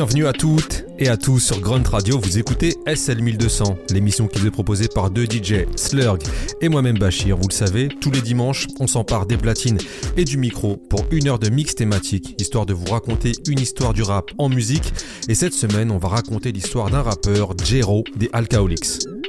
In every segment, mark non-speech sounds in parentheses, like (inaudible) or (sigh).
Bienvenue à toutes et à tous sur Grunt Radio, vous écoutez SL1200, l'émission qui vous est proposée par deux DJ, Slurg et moi-même Bachir. Vous le savez, tous les dimanches, on s'empare des platines et du micro pour une heure de mix thématique, histoire de vous raconter une histoire du rap en musique. Et cette semaine, on va raconter l'histoire d'un rappeur, Jero des Alcoholics.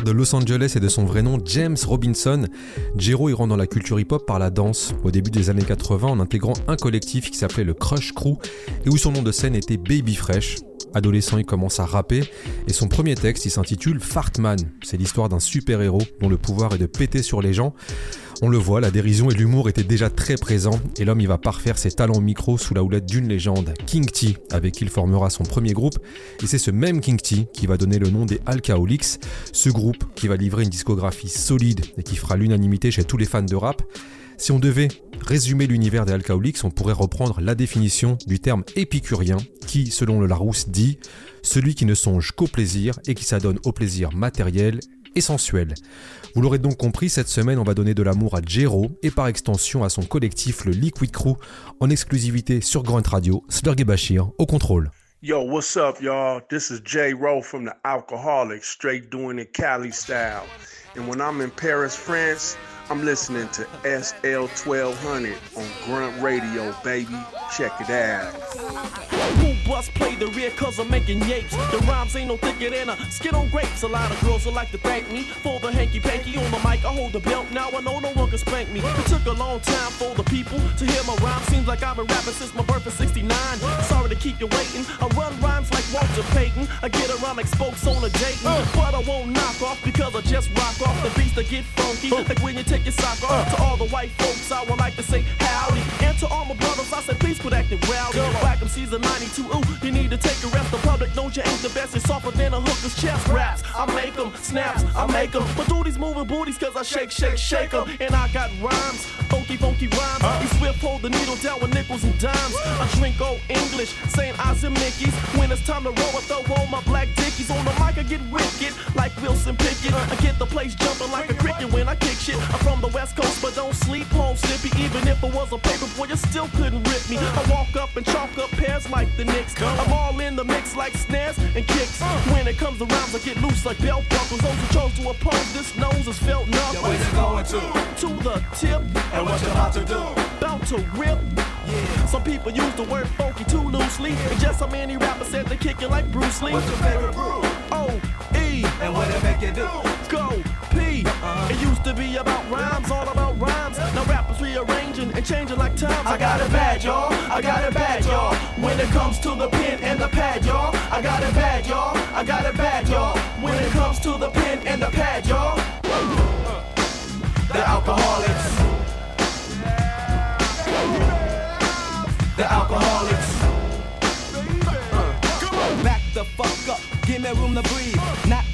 De Los Angeles et de son vrai nom James Robinson, Jero y dans la culture hip-hop par la danse au début des années 80 en intégrant un collectif qui s'appelait le Crush Crew et où son nom de scène était Baby Fresh. Adolescent, il commence à rapper et son premier texte, il s'intitule Fartman. C'est l'histoire d'un super-héros dont le pouvoir est de péter sur les gens. On le voit, la dérision et l'humour étaient déjà très présents et l'homme il va parfaire ses talents micro sous la houlette d'une légende, King T, avec qui il formera son premier groupe. Et c'est ce même King T qui va donner le nom des Alcoholics, ce groupe qui va livrer une discographie solide et qui fera l'unanimité chez tous les fans de rap. Si on devait résumer l'univers des Alcoholics, on pourrait reprendre la définition du terme épicurien qui, selon le Larousse, dit celui qui ne songe qu'au plaisir et qui s'adonne au plaisir matériel et sensuel. Vous l'aurez donc compris, cette semaine, on va donner de l'amour à Jero et par extension à son collectif, le Liquid Crew, en exclusivité sur Grunt Radio, Slurg Bachir, au contrôle. Yo, what's up, y'all? This is J. From the Alcoholics, straight doing it Cali style. And when I'm in Paris, France, I'm listening to SL 1200 on Grunt Radio, baby. Check it out. Who bus play the rear cause I'm making yapes. The rhymes ain't no thicker than a skin on grapes. A lot of girls would like to thank me for the hanky panky on the mic. I hold the belt, now I know no one can spank me. It took a long time for the people to hear my rhyme. Seems like I've been rapping since my birth in 69. Sorry to keep you waiting. I run rhymes like Walter Payton. I get around like spokes on a Dayton. But I won't knock off because I just rock off the beats that get funky. Like when you take your sock off. To all the white folks, I would like to say howdy. And to all my brothers, I say please quit acting rowdy. 'em season 92. You need to take a rest. The public knows you ain't the best. It's softer than a hooker's chest raps. I make 'em snaps, I make 'em. But do these moving booties cause I shake, shake, shake shake 'em. And I got rhymes, oh, funky, funky rhymes. You swift hold the needle down with nickels and dimes. I drink old English, saying Oz and Mickey's. When it's time to roll, I throw all my black dickies. On the mic, I get wicked like Wilson Pickett. I get the place jumping like a cricket when I kick shit. I'm from the West Coast, but don't sleep home, Slippy. Even if it was a paper boy, you still couldn't rip me. I walk up and chalk up pairs like the Knicks. I'm all in the mix like snares and kicks. When it comes to rhymes, I get loose like belt buckles. Those who chose to oppose this nose is felt knuckles. Yo, where you going to? To the tip, And what you about to do? bout to rip. Yeah. Some people use the word funky too loosely. And just so many rappers said they kick it like Bruce Lee. What's your favorite brew? O E And what it make you do? go P. Uh-huh. It used to be about rhymes, all about rhymes. Now rappers rearranging and changing like times. I got it bad, y'all. I got it bad, y'all. When it comes to the pen and the pad, y'all. I got it bad, y'all. I got it bad, y'all. When it comes to the pen and the pad, y'all. The alcoholics. The alcoholics. Back the fuck up, give me room to breathe.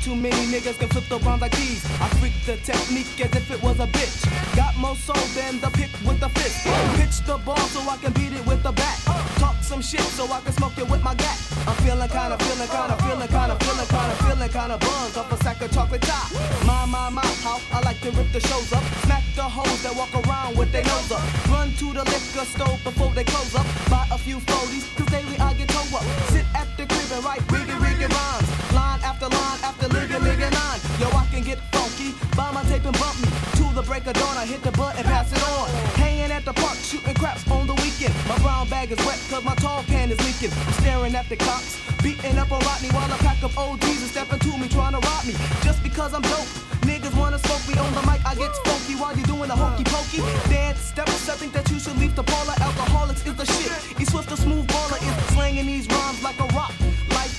Too many niggas can flip the rhymes like these. I freak the technique as if it was a bitch. Got more soul than the pick with the fist. Pitch the ball so I can beat it with the bat. Talk some shit so I can smoke it with my gat. I'm feeling kinda, feeling kinda, feeling kinda, feeling kinda, feeling kinda buzzed off a sack of chocolate top. My, my, my, how I like to rip the shows up. Smack the hoes that walk around with their nose up. Run to the liquor store before they close up. Buy a few 40s, cause daily I get toe up. Sit at the crib and write riggy, riggy rhymes. Line after line after ligga, ligga line. Yo, I can get funky, buy my tape and bump me. To the break of dawn, I hit the button, pass it on. Hanging at the park, shooting craps on the weekend. My brown bag is wet, cause my tall can is leaking. I'm staring at the cops, beating up on Rodney while a pack of OGs are stepping to me, trying to rob me. Just because I'm dope. Niggas wanna smoke me on the mic, I get funky while you're doing the hokey pokey. Dance steps, I think that you should leave the parlor. Alkaholiks is the shit. E Swift, the smooth baller, is slanging these rhymes like a rock.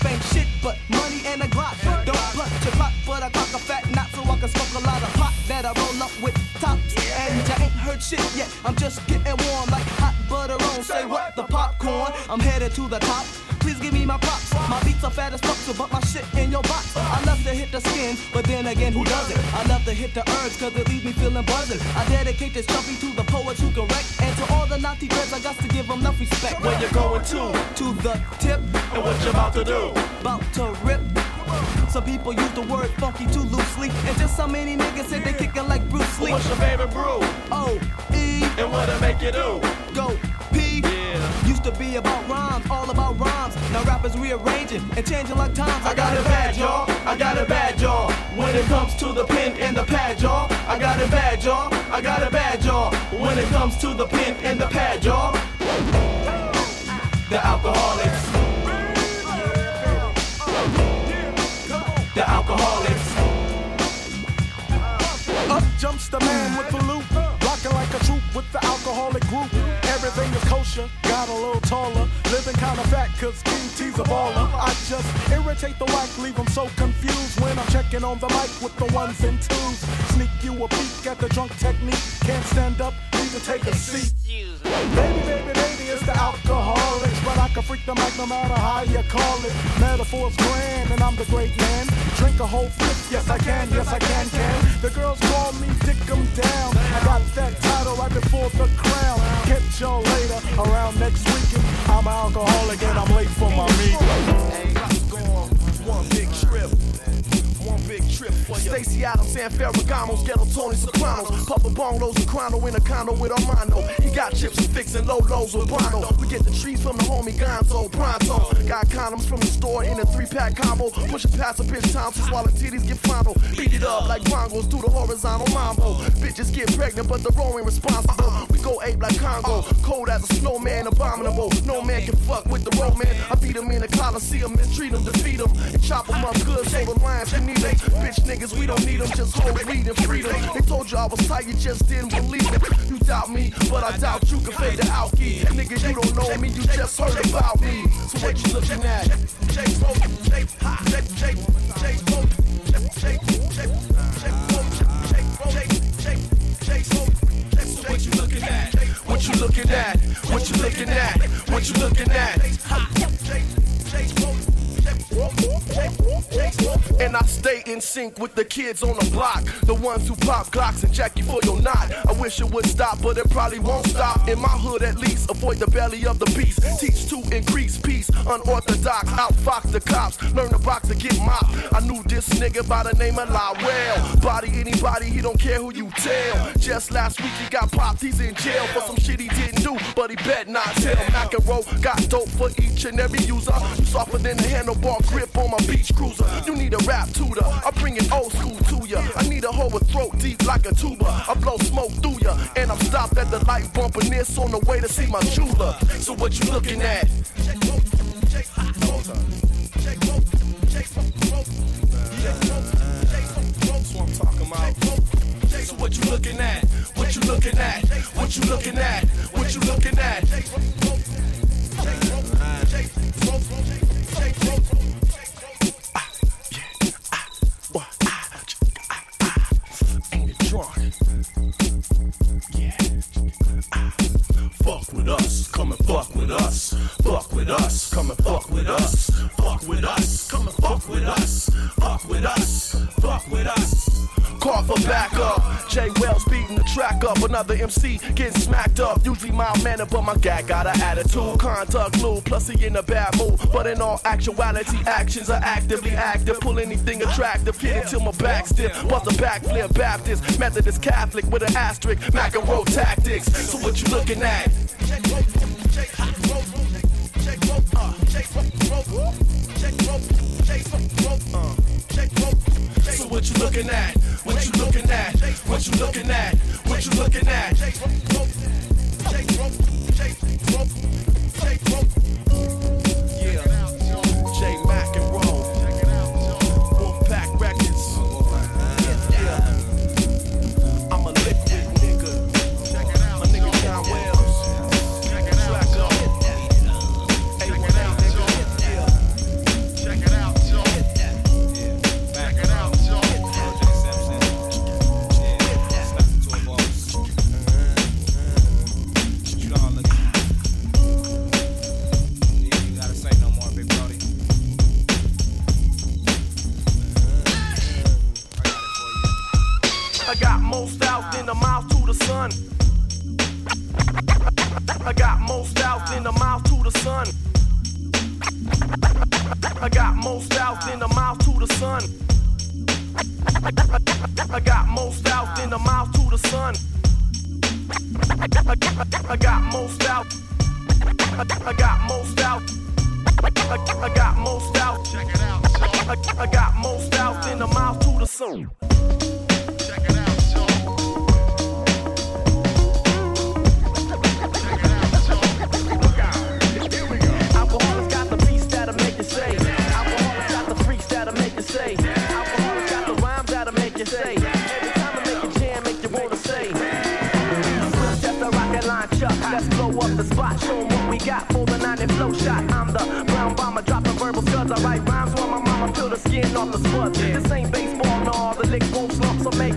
Ain't shit, but money and a Glock. Don't punch your clock, but I cock a fat knot so I can smoke a lot of pot that I roll up with tops. And ya ain't heard shit yet, I'm just getting warm like hot butter on. Say what? The popcorn. I'm headed to the top. Please give me my props. My beats are fat as fuck, so put my shit in your box. I love to hit the skin, but then again, who doesn't? I love to hit the herbs, cause it leaves me feeling buzzing. I dedicate this jumping to the poets who can wreck. And to all the naughty dreads, I got to give them enough respect. Where you going to? To the tip, And what you about to do? about to rip. Some people use the word funky too loosely, and just so many niggas say they kickin' like Bruce Lee. What's your favorite brew? O E And what it make you do? go. Used to be about rhymes, all about rhymes. Now rappers rearranging and changing like times. I got it bad, y'all. I got it bad, y'all. When it comes to the pen and the pad, y'all. I got it bad, y'all. I got it bad, y'all. When it comes to the pen and the pad, y'all. The alcoholics. The alcoholics. Up jumps the man with the loop, the alcoholic group. Everything is kosher, got a little taller, living kinda fat cause King Tee's a baller. I just irritate the whack, leave them so confused when I'm checking on the mic with the ones and twos. Sneak you a peek at the drunk technique, can't stand up, to take a seat. Baby, baby, baby, it's the alcoholics, but I can freak the mic no matter how you call it. Metaphors grand, and I'm the great man. Drink a whole fifth, yes I can, yes I can, can. The girls call me Dick 'em down. I got that title right before the crown. Catch y'all later around next weekend. I'm an alcoholic and I'm late for my meeting. One big trip. One big trip for you. Stacy Adams and Ferragamos, Ghetto Tony Sopranos. Papa Bongos and Chrono in a condo with Armando. He got chips and fixing low lows with Bono. We get the trees from the homie Gonzo Pronto. Got condoms from the store in a three pack combo. Pushing past a bitch Thompson while the titties get fondled. Beat it up like bongos do the horizontal mambo. Bitches get pregnant, but the row ain't responsible. We go ape like Congo. Cold as a snowman, abominable. No man can fuck with the romance. I beat him in the Coliseum, mistreat him, defeat him, and chop him up good so the lions can eat him. Bitch niggas, we don't need them, just hold weed and freedom. They told you I was tight, you just didn't believe it. You doubt me, but I doubt you can fade the alky. Nigga, you don't know me, you just heard about me. So what you looking at? What you looking at? What you looking at? What you looking at? What you looking at? And I stay in sync with the kids on the block, the ones who pop Glocks and Jackie for your knot. I wish it would stop, but it probably won't stop. In my hood, at least, avoid the belly of the beast. Teach to increase peace, unorthodox, outfox the cops. Learn the box to get mopped. I knew this nigga by the name of Lyle. Body anybody, he don't care who you tell. Just last week he got popped, he's in jail for some shit he didn't do, but he bet not tell. Mac and roll got dope for each and every user. You softer than the handlebar grip on my beach cruiser. You need a rap tutor, I bring it old school to ya. I need a hoe with throat deep like a tuba. I blow smoke through ya, and I'm stopped at the light bumping this on the way to see my jeweler. So what you looking at? So what you looking at? What you looking at? What you looking at? What you looking at? Another MC getting smacked up. Usually mild mannered, but my guy got an attitude. Contact lube, plus he in a bad mood. But in all actuality, actions are actively active. Pull anything attractive, get until my back stiff. Bust a backflip, Baptist, Methodist, Catholic with an asterisk. Mac and roll tactics. So what you looking at? So what you looking at? What you looking at? What you looking at? What you looking at? Most out in the mouth to the sun. I got most out. I got most out. I got most out. Check it out. I got most out in the mouth to the sun. 90 flow shot. I'm the brown bomber, dropping verbal scuds. I write rhymes while my mama peel the skin off the spuds. This ain't baseball, no, the licks won't slump, so make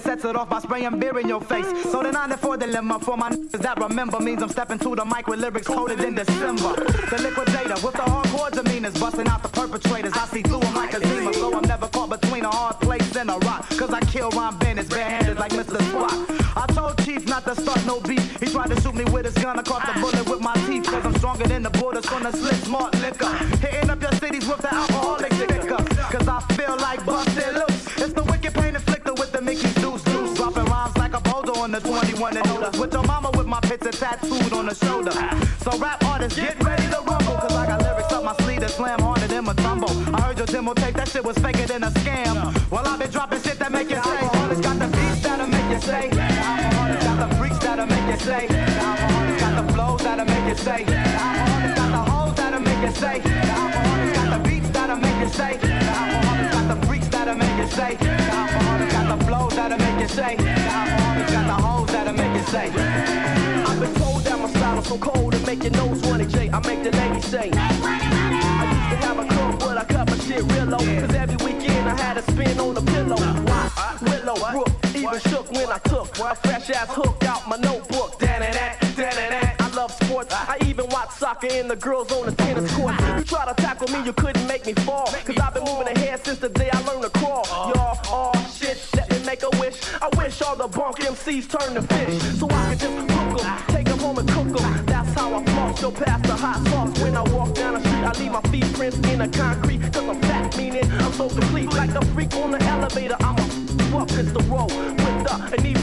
Sets it off by spraying beer in your face. So the 94 dilemma for my niggas that remember means I'm stepping to the mic with lyrics coded in December. The liquidator with the hardcore demeanors busting out the perpetrators. I see through them like a zima, so I'm never caught between a hard place and a rock. Cause I kill Ron Bennett barehanded like Mr. Spock. I told Chief not to start no beef. He tried to shoot me with his gun. I caught the bullet with my teeth. Cause I'm stronger than the borders from the slit smart liquor. Hitting up your cities with the alcoholic liquor. Cause I feel like busted on the 21 and. With your mama with my picture tattooed on the shoulder. So rap artists, get ready to rumble. Cause I got lyrics up my sleeve that slam harder than my tumble. I heard your demo tape, that shit was faker than a scam. Well, I've been dropping shit that make you say. Alkaholiks got the beats that'll make you say. Alkaholiks got the freaks that'll make you say. Alkaholiks got the flows that'll make you say. Alkaholiks got the hoes that'll make you say. Alkaholiks got the beats that'll make you say. Alkaholiks got the freaks that'll make you say. Alkaholiks got the flows that'll make you say. So cold and make your nose run J. I make the ladies say. I used to have a club, but I cut my shit real low. Cause every weekend I had a spin on the pillow. Why? Willow, Brook, even shook when I took a fresh ass hook out my notebook. Dan and that, dan and that. I love sports. I even watch soccer and the girls on the tennis court. You try to tackle me, you couldn't make me fall. Cause I've been moving ahead since the day I learned to crawl. Y'all, all shit, let me make a wish. I wish all the bunk MCs turned to fish. So I could just how I floss, past the hot sauce. When I walk down the street, I leave my feet prints in the concrete. Cause I'm fat, meaning I'm so complete. Like a freak on the elevator, I'm a up it's the road with the inebriated flow.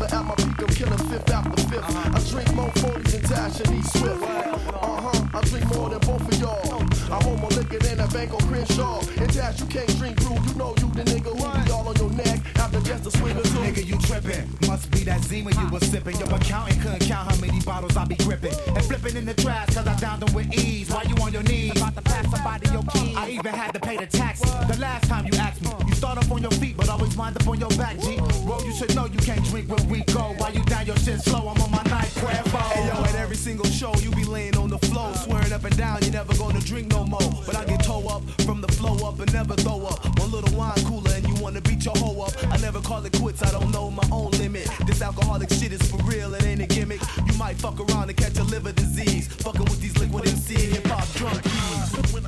Never at my peak, I'm killing fifth after fifth. I drink more 40s than Tash and E Swift. Uh huh, I drink more than both of y'all. I hold more liquor than a bank on Crenshaw. And Tash, you can't drink brew, you know Nigga, you trippin'. Must be that Zima you was sippin'. Your accountant couldn't count how many bottles I be gripping. And flipping in the trash, cause I downed them with ease. Why you on your knees? About to pass somebody your keys. I even had to pay the tax. The last time you asked me, you start up on your feet, but always wind up on your back, G. Bro, you should know you can't drink when we go. While you down your shit slow, I'm on my night every single show you be laying on the floor, swearing up and down, you never gonna drink no more. But I get toe up from the flow up and never throw up. One little wine cooler and you wanna beat your hoe up. I never call it quits, I don't know my own limit. This alcoholic shit is for real, it ain't a gimmick. You might fuck around and catch a liver disease. Fucking with these liquid MC hip hop drunk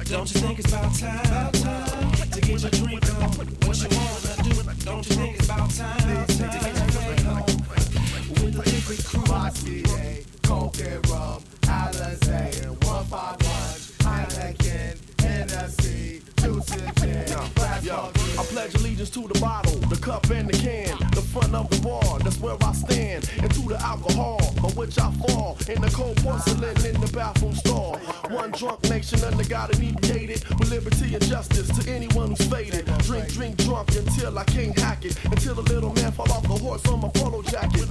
Don't you think it's about time, time to get your drink on? What you wanna do? Don't you think it's about time to get your drink on? With the Likwit Crew. And rum, Alizé, 151, Heineken, Hennessy, Juices, gin, Yo, I pledge allegiance to the bottle, the cup and the can, front of the bar, that's where I stand, and to the alcohol, by which I fall, in the cold porcelain in the bathroom stall. One drunk nation under God inebriated, with liberty and justice to anyone who's faded. Drink, drink, drunk until I can't hack it, until the little man fall off the horse on my polo jacket.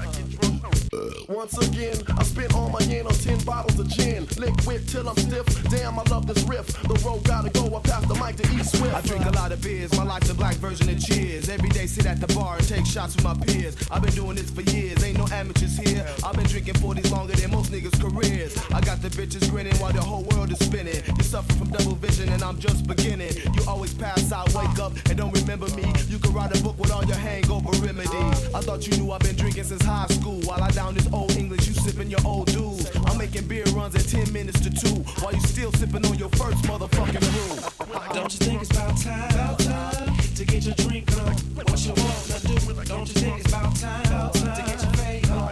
Uh, once again, I spent all my yen on 10 bottles of gin. Liquid till I'm stiff. Damn, I love this riff. The road gotta go. I pass the mic to E Swift. I drink a lot of beers, my life's a black version of cheers. Every day sit at the bar and take shots with my peers. I've been doing this for years, ain't no amateurs here. I've been drinking 40s longer than most niggas' careers. I got the bitches grinning while the whole world is spinning. You suffer from double vision and I'm just beginning. You always pass out, wake up and don't remember me. You can write a book with all your hangover remedies. I thought you knew I've been drinking since high school. While I down this old English, you sipping your old dudes. I'm making beer runs at 10 minutes to 2 while you still sipping on your first motherfucking brew. Don't you think it's about time, time to get your drink on? What you wanna do? Don't you think it's about time, uh, to get your fade on?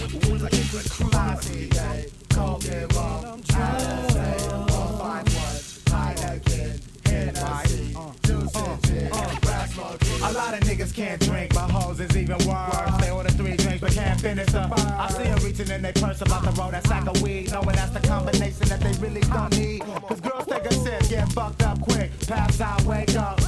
With the Likwit Crew. RCA, Coke and rum, Alizé, 151, Heineken, Hennessy, Juices, gin, Glass Monkey. A lot of niggas can't drink, but hoes is even worse. They order three drinks but can't finish the I see them reaching in their purse about to roll that sack of weed, knowing that's the combination that they really don't need. Cause girls take a sip, get fucked up quick, pass out, wake up.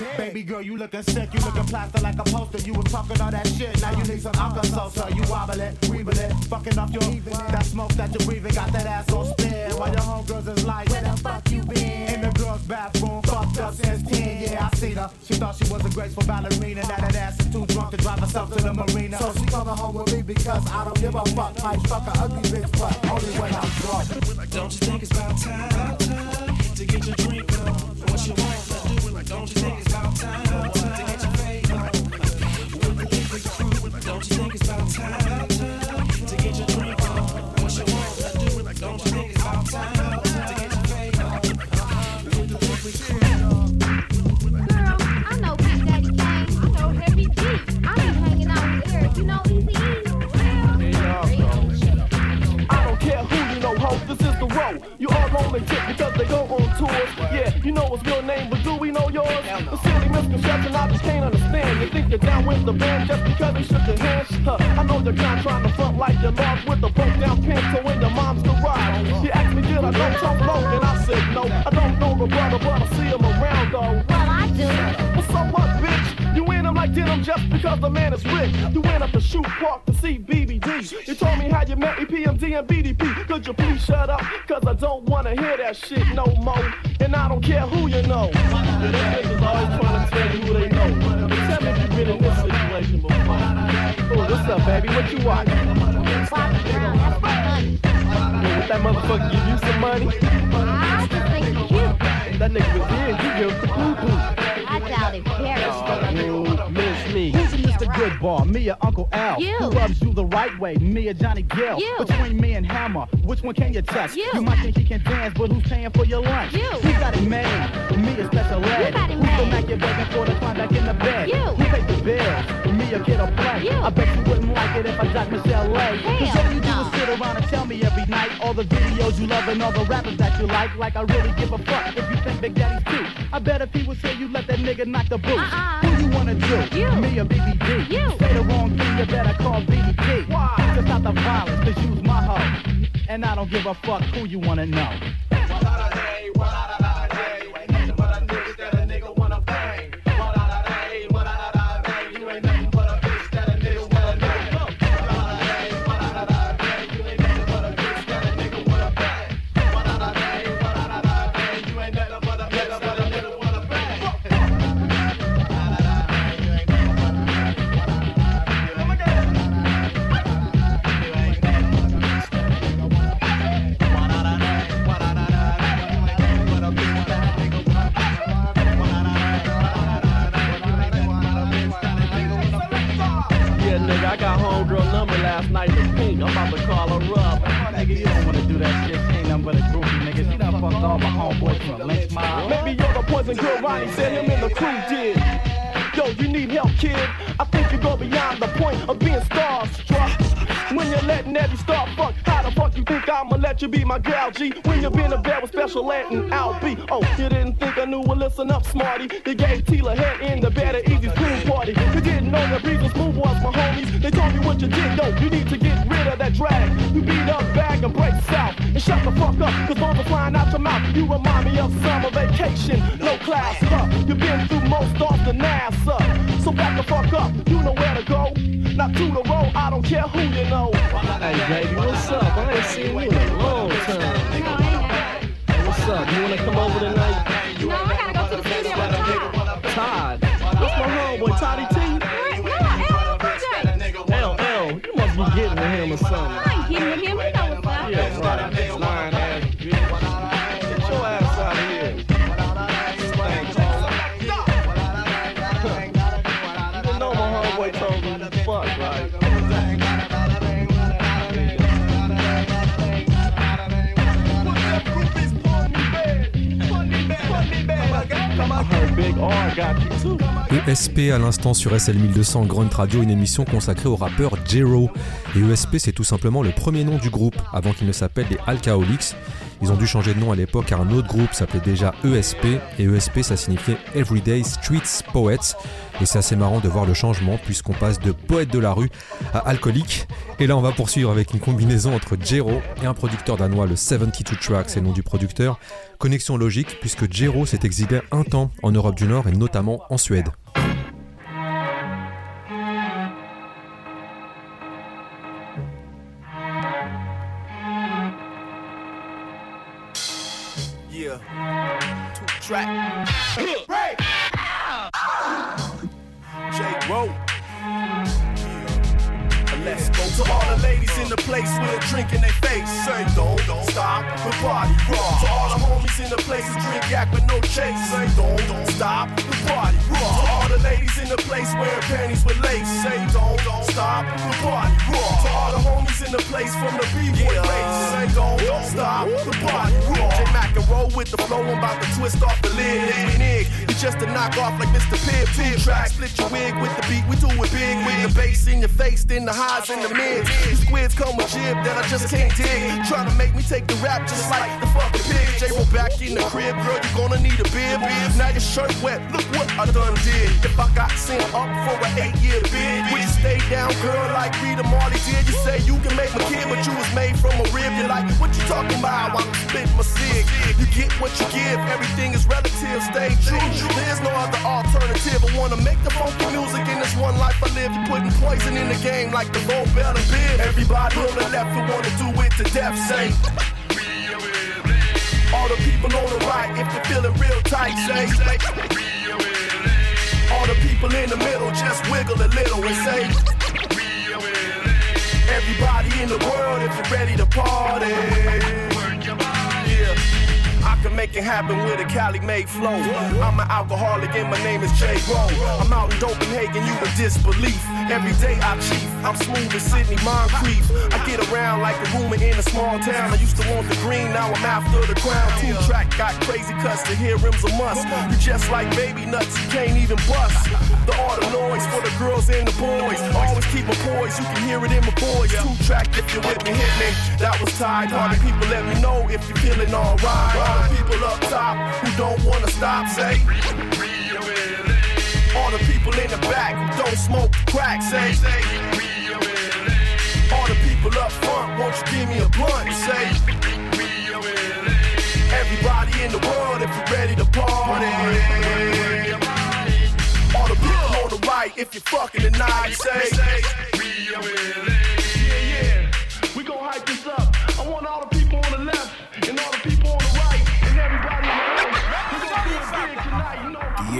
It's. Baby girl, you looking sick, you looking plaster like a poster. You was talking all that shit, now you need some alcohol, so you wobble it, weeble it, fucking off your that smoke that you're breathing, got that ass on spin. While your homegirls is like, where the fuck you been? In the girls' bathroom, fucked up since 10, yeah, I seen her. She thought she was a graceful ballerina, now that ass is too drunk to drive herself to the marina. So she coming home with me because I don't give a fuck. Might fuck a ugly bitch, but only when I'm drunk. Don't you think it's about time, time to get your drink on? What you wanna do? Don't you think it's about time to get your fade on? With the Likwit Crew. Don't you think it's about time, time to get your drink on? What you wanna do? Don't you think it's about time to get your fade on? With the Likwit Crew. Girl, I know Big Daddy Kane. I know Heavy D. I be hanging out with Eric. You know Easy This is the row. You all on the tip because they go on tours. Yeah, you know his real name, but do we know yours? The silly misconception I just can't understand. You think you're down with the band just because they shook your hands? Huh, I know you're kind trying to front like you're lost with a broke down pencil in your mom's garage. She asked me, did I know Tom and I said no. I don't know the brother, but I see him around though. Well, I do. Well, so what, bitch? You him like denim just because the man is rich. You went up to shoot park to see BBD. You told me how you met EPMD and BDP. Could you please shut up? Cause I don't wanna hear that shit no more. And I don't care who you know. Them niggas always trying to tell you who they know. But tell me if you've been in this situation before. Oh, what's up, baby? What you watching? Bobby Brown, that's funny. Yeah, with that motherfucker give you some money? I just think you're. That nigga was in, you give the poo-poo. Paris. You miss me. Who's Mr. Goodbar? Me or Uncle Al? You. Who loves you the right way? Me or Johnny Gill? You. Between me and Hammer, which one can you touch? You. might think he can dance, but who's paying for your lunch? You. Who got it made? Me or Special Ed? You got it Who's the. Mac you're begging for to climb back in the bed? You. Who pays the bills? Me or Kid 'n Play? You. I bet you wouldn't like it if I dropped Michelle A. Cause all you do is sit around and tell me every night all the videos you love and all the rappers that you like. Like I really give a fuck if you think Big Daddy's cute. I bet if he was here, you let that nigga knock the boot. Uh-uh. Who you wanna do? You. Me or BBD? You. Say the wrong thing, you better call BDP. Why? Just not the violence, cause you's my hoe. And I don't give a fuck who you wanna know. Last night the pink. I'm about to call her up. Nigga, you don't wanna do that shit. She ain't nothing but a groupie, nigga. She done fucked all my homeboys from Lench Mob. Maybe you're the poison girl Ronnie said him and the crew did. Yo, you need help, kid. I think you go beyond the point of being starstruck. When you're letting every start fuck, how the fuck you think I'ma let you be my gal G? When you been in bed with special ed and LB. Oh, you didn't think I knew? Well, listen up, smarty. You gave Tila head in the bed at Eazy's pool party. You didn't know the Breezes Smooth was my homies. They told me what you did, yo. You need to get rid of that drag. You beat up bag shut the fuck up, cause bones are flying out your mouth. You remind me of summer vacation, no class, huh? You been through most off the NASA. So back the fuck up, you know where to go. Not to the road, I don't care who you know. Hey, baby, what's up? I ain't seen you in a long time. Hey, what's up? You wanna come over tonight? No, I gotta go to the studio with Todd. Todd. That's my homeboy, Toddy Tee. No, L, L, L, you must be getting to him or something. I ain't kidding with him. ESP à l'instant sur SL1200 Grunt Radio, une émission consacrée au rappeur Jero. Et ESP c'est tout simplement le premier nom du groupe avant qu'il ne s'appelle les Alcoholics. Ils ont dû changer de nom à l'époque car un autre groupe s'appelait déjà ESP et ESP ça signifiait Everyday Streets Poets. Et c'est assez marrant de voir le changement puisqu'on passe de poète de la rue à alcoolique. Et là on va poursuivre avec une combinaison entre Jero et un producteur danois, le 72 Tracks, c'est le nom du producteur. Connexion logique puisque Jero s'est exilé un temps en Europe du Nord et notamment en Suède. In the place with a drink in their face. Say don't, don't stop, the party rock. To all the homies in the places drink yak with no chase. Say don't, don't stop, the party rock. To all the ladies in the place wearing panties with lace. Say don't stop, the party rock. To all the homies in the place from the b-boy race. Say don't, stop, the party rock. J Mac and roll with the flow, I'm about to twist off the lid. Every nig, you just a knock off like Mr. Pibb. Two track, split your wig with the beat, we do it big. With the bass in your face, then the highs and the mids. These squids come with jib that I just can't dig. Trying to make me take the rap just like the fucking pig. J roll back in the crib, girl, you gonna need a bib. Now your shirt wet, look what I done did. If I got sent up for an eight year bid, you stay down, girl, like Rita Marley did? You say you can make my kid, but you was made from a rib. You're like, what you talking about I'm spitting my cig? You get what you give, everything is relative, stay true. There's no other alternative. I wanna make the funky music in this one life I live. You're putting poison in the game like the Gold Bell and Bib. Everybody on the left who wanna do it to death, say. All the people on the right, if you're feeling real tight, say. All the people in the middle, just wiggle a little and say. Everybody in the world, if you're ready to party. Can make it happen with a Cali made flow. I'm an alcoholic and my name is J-Ro. I'm out in Copenhagen, you in disbelief. Every day I chief, I'm smooth as Sidney Moncrief. I get around like a rumor in a small town. I used to want the green, now I'm after the crown. Two track got crazy cuts, to hear rims a must. You just like baby nuts, you can't even bust. The auto noise for the girls and the boys. Always keep my poise, you can hear it in my voice. Two track, if you're with me, hit me. That was tied. The people let me know if you're feeling alright. People up top who don't wanna stop, say. All the people in the back who don't smoke crack, say. All the people up front, won't you give me a blunt, say. Everybody in the world, if you're ready to party. All the people on the right, if you're fucking tonight, say.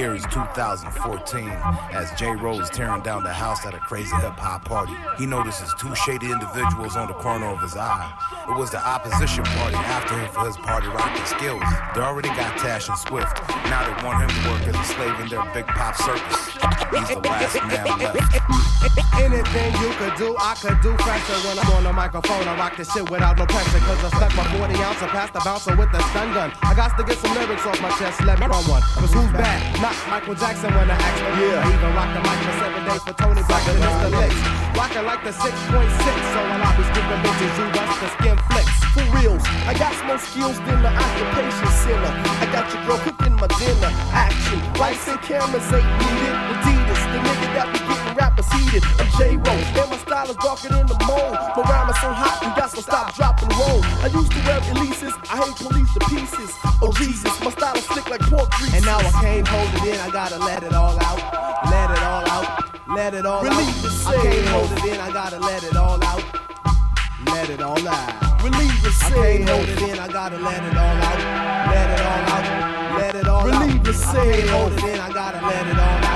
Year is 2014 as J-Ro's tearing down the house at a crazy hip hop party. He notices two shady individuals on the corner of his eye. It was the opposition party after him for his party rocking skills. They already got Tash and Swift. Now they want him to work as a slave in their big pop circus. He's the last man left. Anything you could do, I could do faster when I'm on the microphone. I rock this shit without no pressure, cause I stuck my 40 ounce past the bouncer with a stun gun. I got to get some lyrics off my chest, let me run one. Cause who's bad? Not Michael Jackson when I ask for yeah. I even rock the mic for seven days for Tony Black and Mr. Licks. Rockin' like the 6.6, so while I be skipping bitches, you rush the skin flicks. For reals, I got more skills than the occupation center. I got your girl cooking my dinner. Action, lights and cameras ain't needed. Adidas, the nigga that be getting rappers heated. I'm J-Ro, and my style is darker than the mold. My rhyme is so hot, you got to stop, drop, and roll. I used to wear releases, I hate police to pieces. Oh Jesus, my style is slick like pork grease. And now I can't hold it in, I gotta let it all out. Let it all out. Let it all Relieve out. the I can't hold it in, I gotta let it all out. Let it all out. Relieve the I can't hold it in, I gotta let it all out. Let it all out. Let it all Relieve out. the I can't hold it in, I gotta let it all out.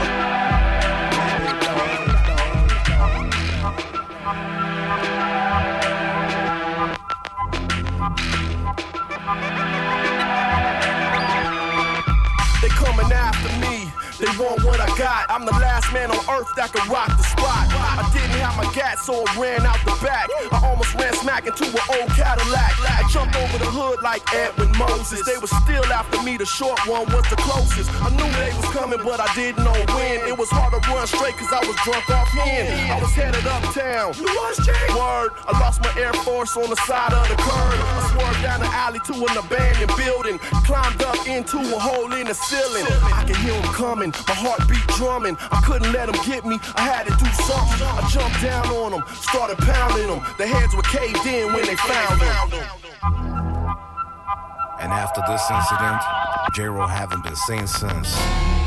Want what I got. I'm the last man on earth that can rock the spot. I didn't have my gat, so I ran out the back. I almost ran smack into an old Cadillac. I jumped over the hood like Edwin Moses. They were still after me. The short one was the closest. I knew they was coming, but I didn't know when. It was hard to run straight cause I was drunk off hen. I was headed uptown. You was Jay? Word. I lost my Air Force on the side of the curb. I swerved down the alley to an abandoned building. Climbed up into a hole in the ceiling. I could hear them coming, my heartbeat drumming. I couldn't let them get me, I had to do something. I jumped down on them, started pounding them. The heads were caved in when they found them. And after this incident, J-Ro haven't been seen since.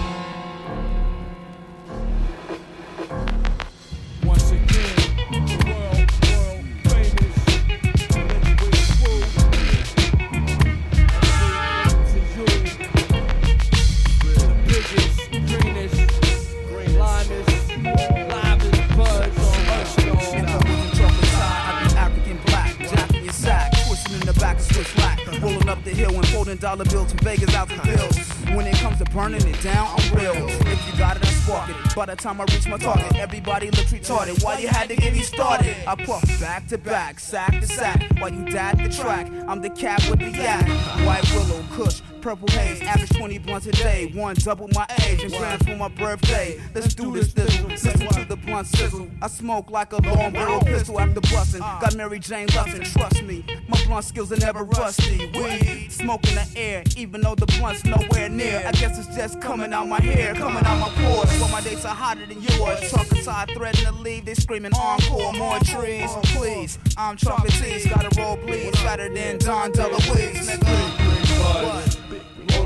Vegas out the. When it comes to burning it down, I'm real. If you got it, I spark it. By the time I reach my target, everybody looks retarded. Why you had to get me started? I puff back to back, sack to sack, while you dad the track. I'm the cat with the yak. White willow, kush, purple haze, average 20 blunts a day. One double my age and grams for my birthday. Let's do this thizzle. Listen to the blunt sizzle. I smoke like a long barrel pistol after busting. Got Mary Jane Lustin', trust me. My blunt skills are never rusty. Weed, smoke in the air, even though the blunt's nowhere near. I guess it's just coming out my hair, coming out my pores. Well, my dates are hotter than yours. Truck aside, threatening to leave. They screaming encore, more trees. Please, I'm chocolate teas, gotta roll please, Fatter than Dom DeLuise, nigga. What?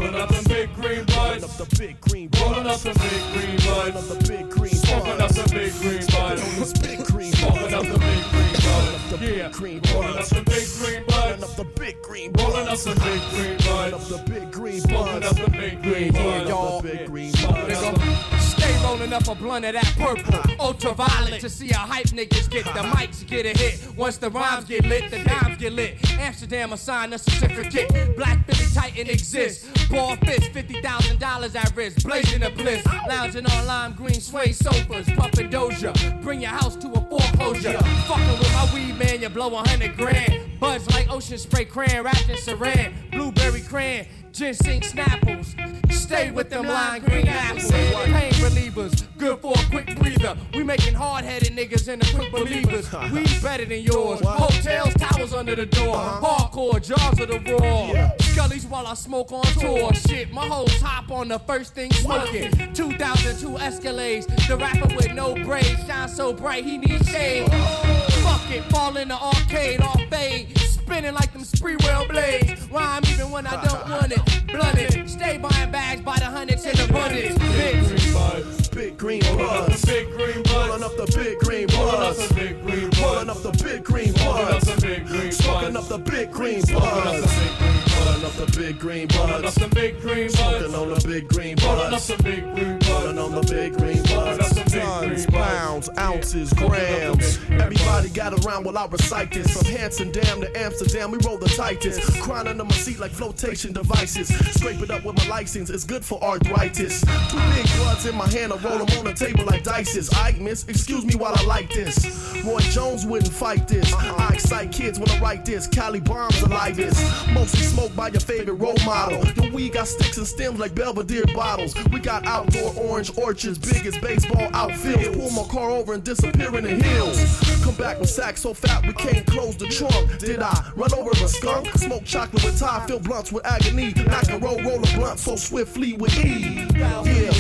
Rolling up them big green buds. Up the big green buds. Rolling up them big green Up buds. the big green Smoking up them big green buds. Big green Smoking up them big green buds. the Yeah. big green Rolling up them big green Rolling buds. up the big green Rolling up them big green Rolling up buds. the big green Smoking up them big green buds. y'all. The big green Smoking rolling up a blunt of that purple, ultraviolet to see how hype niggas get the mics get a hit. Once the rhymes get lit, the dimes get lit. Amsterdam assign a certificate. Black Philly Titan exists. Ball fist, fifty thousand dollars at risk. Blazing the bliss, lounging on lime green suede sofas, puffing Doja. Bring your house to a foreclosure. Fuckin' with my weed man, you blow a hundred grand. Buds like ocean spray crayon wrapped in saran, blueberry crayon. Ginseng snapples, stay with them lime green apples. Pain relievers, good for a quick breather. We making hard-headed niggas the quick believers. (laughs) We better than yours. Hotels, towers under the door. Uh-huh. Hardcore jaws of the raw. Scullies while I smoke on tour. Shit, my hoes hop on the first thing smoking. 2002 Escalades. The rapper with no braids shine so bright he needs shade. Oh. Fuck it, fall in the arcade, all fade. Spinning like them spree rail blades. Rhyme even when I don't want it. Blunt it. Stay buying bags by the hundreds in abundance. Bitch. Big green Rolling buzz. big green buds. Rolling up the big green Rolling up buzz. the big green Rolling buds. up the big green Rolling up buzz. the big green Smoking buds. up the big green Smoking up the big green Rolling up the big big green Rolling buds. some big green Smoking on the big green Rolling up buds. some big green buds. Rolling on the big green Rolling buds. Tons, pounds, ounces, grams. Everybody got around while I recite this. From Hansen Dam to Amsterdam, we roll the tightest. Crying under my seat like flotation devices. Scrape it up with my license, it's good for arthritis. Two big bloods in my hand, I roll them on the table like dices. I miss, excuse me while I like this. Roy Jones wouldn't fight this. I excite kids when I write this. Cali bombs are like this. Mostly smoked by your favorite role model. Your weed got sticks and stems like Belvedere bottles. We got outdoor orange orchards, big as baseball outfields. Pull my car over and disappear in the hills. Come back with sacks so fat we can't close the trunk. Did I run over a skunk? Smoke chocolate with tie, fill blunts with agony. Mac and roll, roll a blunt so swiftly with E. Yeah,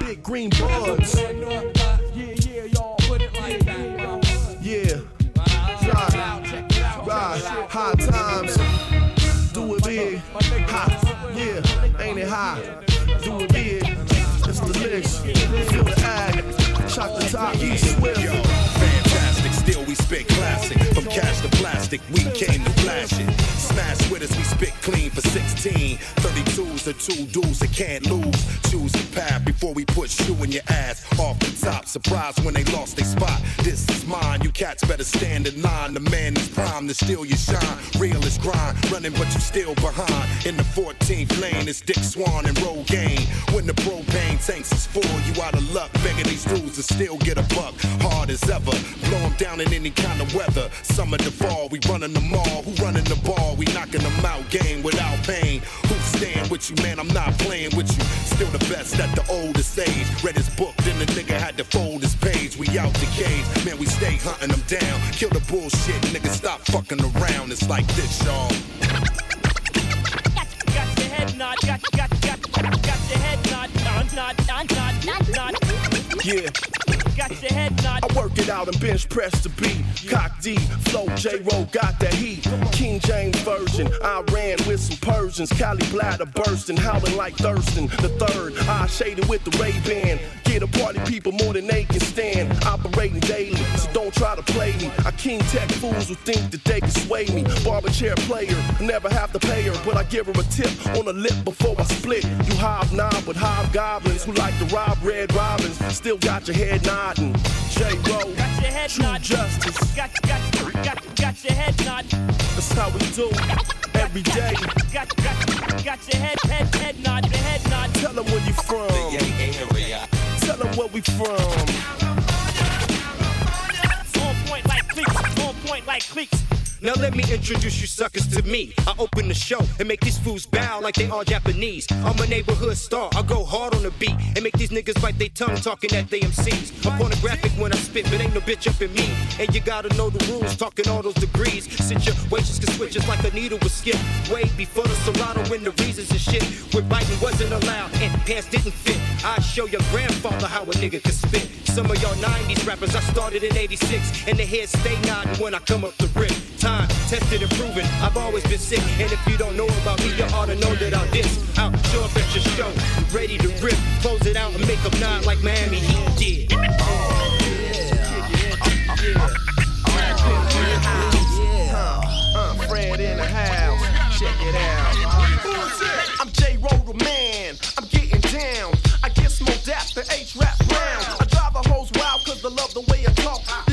big green buds. Yeah, right, right, high times. Do it big, hot, yeah, ain't it high? Top, swift. Yo, fantastic, still we spit classic. From cash to plastic, we came to flash it. Smash with us, we spit clean for 16. 32s are two dudes that can't lose. Choose the path before we put shoe in your ass. Off the top, surprised when they lost their spot. This is mine, you cats better stand in line. The man is prime to steal your shine. Real is grind, running but you still behind. In the 14th lane, it's Dick Swan and Rogaine. When the propane tanks is full, you out of luck. Begging these dudes to still get a buck. Hard as ever, blow 'em down in any kind of weather. Summer to fall, we running the mall. Who running the ball? We knocking them out, game without pain. Who stand with you, man? I'm not playing with you. Still the best at the oldest age. Read his book, then the nigga had to fold his page. We out the cage, man. We stay hunting them down. Kill the bullshit, nigga. Stop fucking around. It's like this, y'all. Got your head nod, got, got, got, got your head nod, nod, nod, nod, nod, nod. Yeah. Got your head nod. I work it out and bench press the beat. Cock D, flow J Ro got that heat. King James version. I ran with some Persians. Cali bladder bursting, howling like Thurston. The third, I shaded with the Ray Ban. Get a party people more than they can stand. Operating daily, so don't try to play me. I king tech fools who think that they can sway me. Barber chair player, never have to pay her, but I give her a tip on the lip before I split. You hobnob with hobgoblins who like to rob red robins. Still got your head nodding. J Ro, Got your head true nod. justice. Got, got, got, got your head nod. That's how we do every day. Got, got, got your head, head, head nod, your head nod. Tell them where you from. Tell them where we from. On point like cleats, on point like cleats. Now let me introduce you suckers to me. I open the show and make these fools bow like they all Japanese. I'm a neighborhood star. I go hard on the beat and make these niggas bite their tongue talking that they MCs. I'm pornographic when I spit, but ain't no bitch up in me. And you gotta know the rules, talking all those degrees. Situations can switch just like a needle would skip. Way before the Serato when the reasons and shit. Where biting wasn't allowed and pants didn't fit. I show your grandfather how a nigga can spit. Some of y'all 90s rappers, I started in 86. And the heads stay nodding when I come up the rip. Time tested and proven, I've always been sick. And if you don't know about me, you ought to know that I'll diss. I'll show up at your show, ready to rip. Close it out and make them nod like Miami Heat did. Uh, in the house. Check it out. I'm J. Man. I'm getting down. I get smoked after H. Rap Brown. I drive the hoes wild cause I love the way I talk.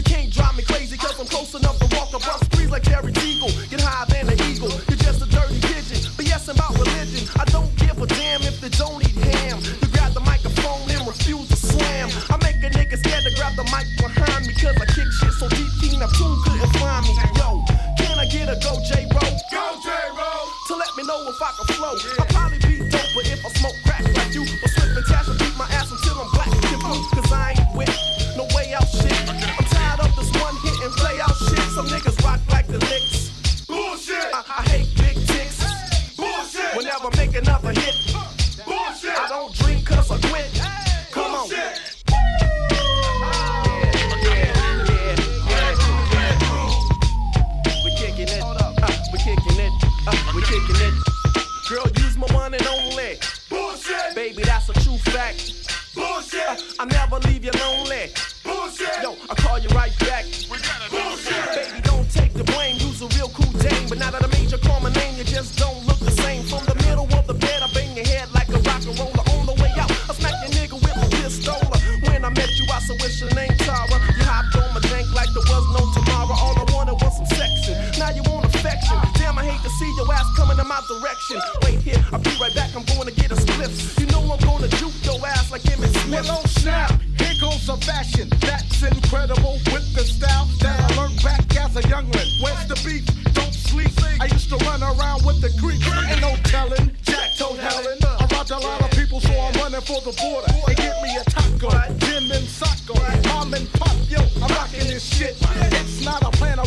Wait here. I'll be right back. I'm going to get a split. You know I'm gonna juke your ass like Emmitt Smith. Well, oh snap, here goes a fashion that's incredible with the style that I learned back as a youngling. Where's the beef? Don't sleep. I used to run around with the creep. Ain't no telling. Jack told Helen. I robbed a lot of people, so I'm running for the border. And get me a taco, gym and soccer. Mom and pop, yo, I'm rocking this shit. It's not a plan,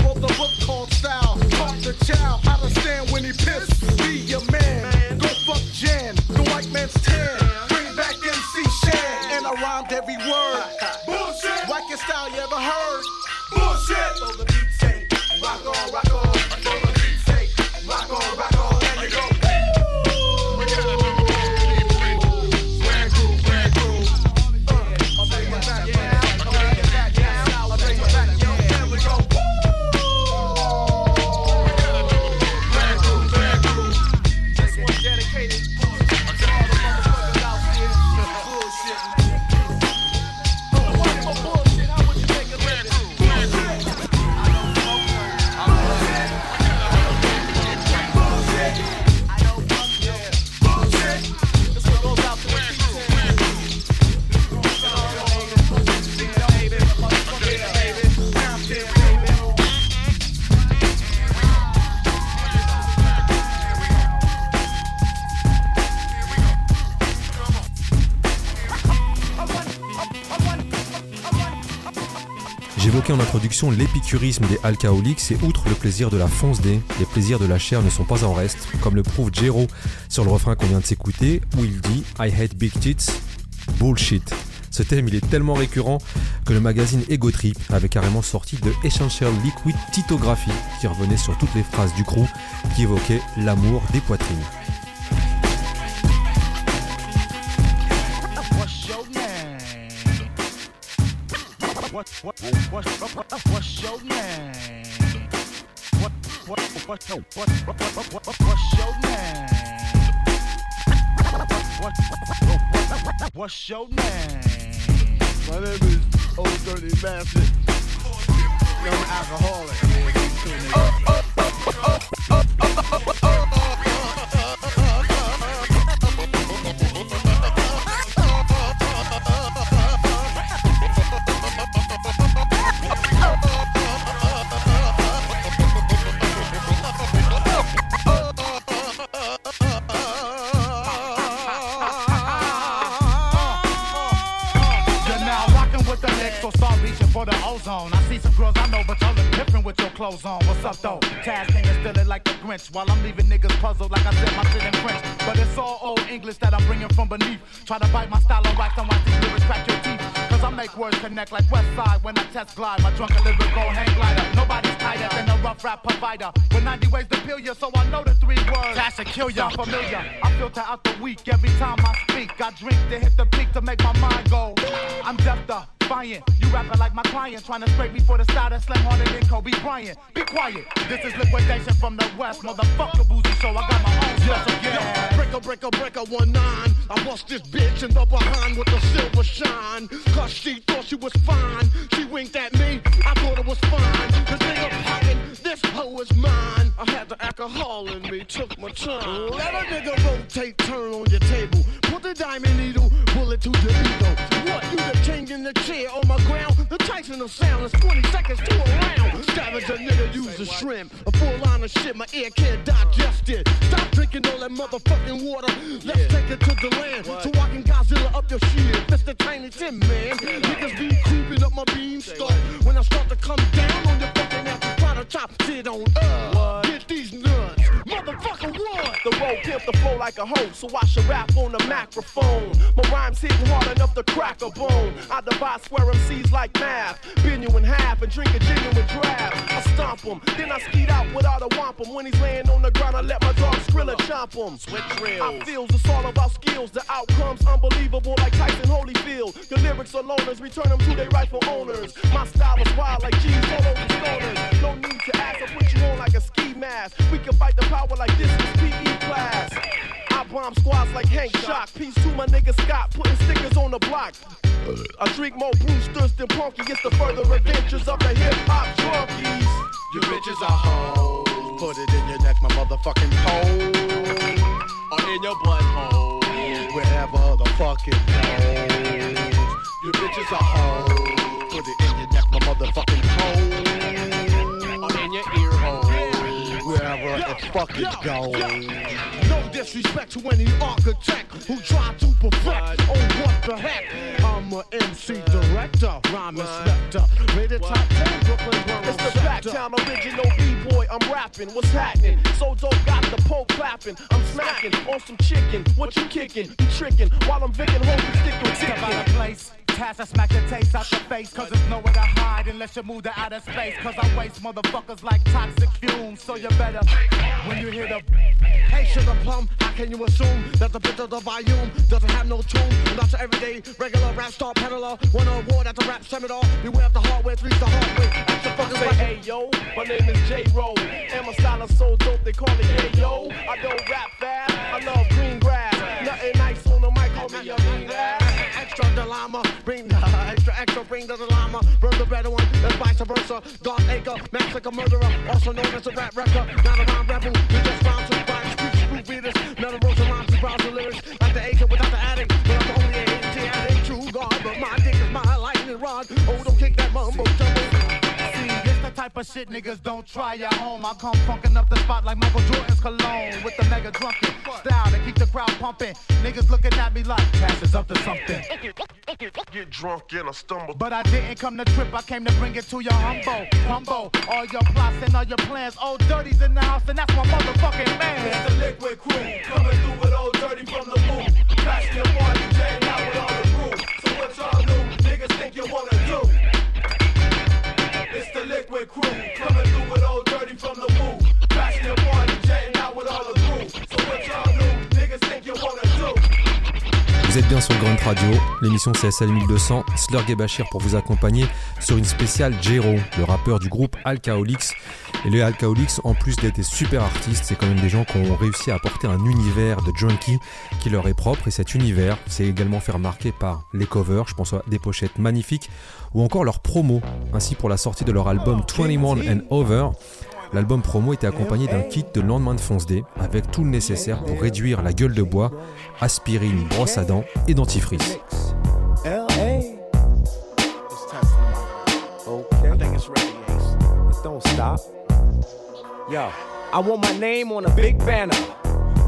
L'épicurisme des alcooliques et outre le plaisir de la fonce D, les plaisirs de la chair ne sont pas en reste, comme le prouve Jero sur le refrain qu'on vient de s'écouter, où il dit I hate big tits, bullshit. Ce thème il est tellement récurrent que le magazine Ego Trip avait carrément sorti de Essential Liquid Titography qui revenait sur toutes les phrases du crew qui évoquaient l'amour des poitrines. What, what, what, what, what's your name? What, what, what, what, what, what, what, what's your name? What, what, what, what what's your name? My name is Ol' Dirty Bastard. I'm an alcoholic. You're clothes on. What's up though? Tash is still like the Grinch, while I'm leaving niggas puzzled like I said my shit in French. But it's all old English that I'm bringing from beneath. Try to bite my style on wax and watch these lyrics crack your teeth. Cause I make words connect like West Side when I test glide. My drunken lyrical hang glider. Nobody's tighter than a rough rap provider. With 90 ways to peel you, so I know the three words. Cash to kill ya. Sound familiar. I filter out the weak every time I speak. I drink to hit the peak to make my mind go. I'm deaf defiant. You rapping like my client, trying to scrape me for the style that slam harder than Kobe Bryant. Be quiet. This is Likwidation from the west, motherfucker boozy. So I got my own yes again. Breaker, breaker, breaker, one nine. I bust this bitch in the behind with the silver shine. Cause she thought she was fine. She winked at me, I thought it was fine. Cause they nigga poppin', this hoe is mine. I had the alcohol in me, took my time. Let a nigga rotate, turn on your table. The diamond needle, bullet to the ego. What, you the king in the chair on my ground? The Tyson of sound is 20 seconds to a round. Savage a nigga use a shrimp. A full line of shit, my ear can't digest it. Stop drinking all that motherfucking water. Let's take it to the land. So I can Godzilla up your shit. Mr. Tiny Tim, man. Niggas be creeping up my beanstalk. When I start to come down pimp the flow like a hoe, so I should rap on the microphone. My rhymes hitting hard enough to crack a bone. I divide square MCs like math, bend you in half and drink a genuine draft. I stomp him, then I skeet out without a wampum. When he's laying on the ground, I let my dog Skrilla chomp him. I feels it's all about skills. The outcomes unbelievable like Tyson Holyfield. Your lyrics are loners, return them to their rightful owners. My style is wild like G's all over stoners. No need to ask, I put you on like a ski mask. We can fight the power like this is PE class. I bomb squads like Hank Shock. Peace to my nigga Scott, putting stickers on the block. I drink more Brewsters than Punky. It's the further adventures of the hip hop junkies. You bitches are hoes. Put it in your neck, my motherfucking pole. Or in your butthole. Wherever the fuck it goes. You bitches are hoes. Put it in your neck, my motherfucking hole. Or in your ear hole. Wherever it fucking goes. No disrespect to any architect who tried to perfect. Oh, what the heck? I'm a MC director, rhyme inspector. Rated top 10, Brooklyn Borough It's the sector. Backtown original B-boy, I'm rapping. What's happening? So dope, got the poke clapping. I'm smacking on some chicken. What you kicking? You tricking while I'm vicking, hope you stick with Step out of place. Pass, I smack the taste out your face. Cause there's nowhere to hide unless you move to outer space. Cause I waste motherfuckers like toxic fumes. So you better, when you hear the. Hey, sugar plum, how can you assume that the bit of the volume doesn't have no tune? Not your everyday regular rap star peddler. Won an award at the rap seminar. Beware of the hardware, three's the hard way. Ask fucking Say, hey yo, my name is J Roll, and my style is so dope they call it Hey yo. I don't rap fast, I love green grass. Nothing nice on the mic, call me a green grass. Extra dilemma, bring the (laughs) extra, extra, bring the dilemma. Burn the better one, and vice versa. Dark acre, massacre murderer, also known as a rap wrecker. Not a rhyme rebel, we just rhyme to speech, screw beaters. Metal rose and rhymes, the lyrics. Like the acre without the attic, but I'm only AT, I ain't true God. But my dick is my lightning rod. Oh, don't kick that mumbo jumbo. See, type of shit niggas don't try at home. I come funkin' up the spot like Michael Jordan's cologne with the mega drunken style to keep the crowd pumping. Niggas looking at me like Cash is up to something. Get drunk and I stumble. But I didn't come to trip, I came to bring it to your humble, humble. All your plots and all your plans, old dirty's in the house, and that's my motherfucking man. It's the Likwit Crew coming through with old dirty from the booth. Crashing your party, jam the liquid Vous êtes bien sur Grunt Radio, l'émission CSL 1200, Slurg et Bachir pour vous accompagner sur une spéciale Jero, le rappeur du groupe Alcoholics. Et les Alcoholics, en plus d'être des super artistes, c'est quand même des gens qui ont réussi à apporter un univers de junkie qui leur est propre. Et cet univers s'est également fait remarquer par les covers, je pense à des pochettes magnifiques, ou encore leurs promos, ainsi pour la sortie de leur album 21 and Over. L'album promo était accompagné d'un kit de lendemain de fonce D avec tout le nécessaire pour réduire la gueule de bois, aspirine, brosse à dents et dentifrice. I want my name on a big banner.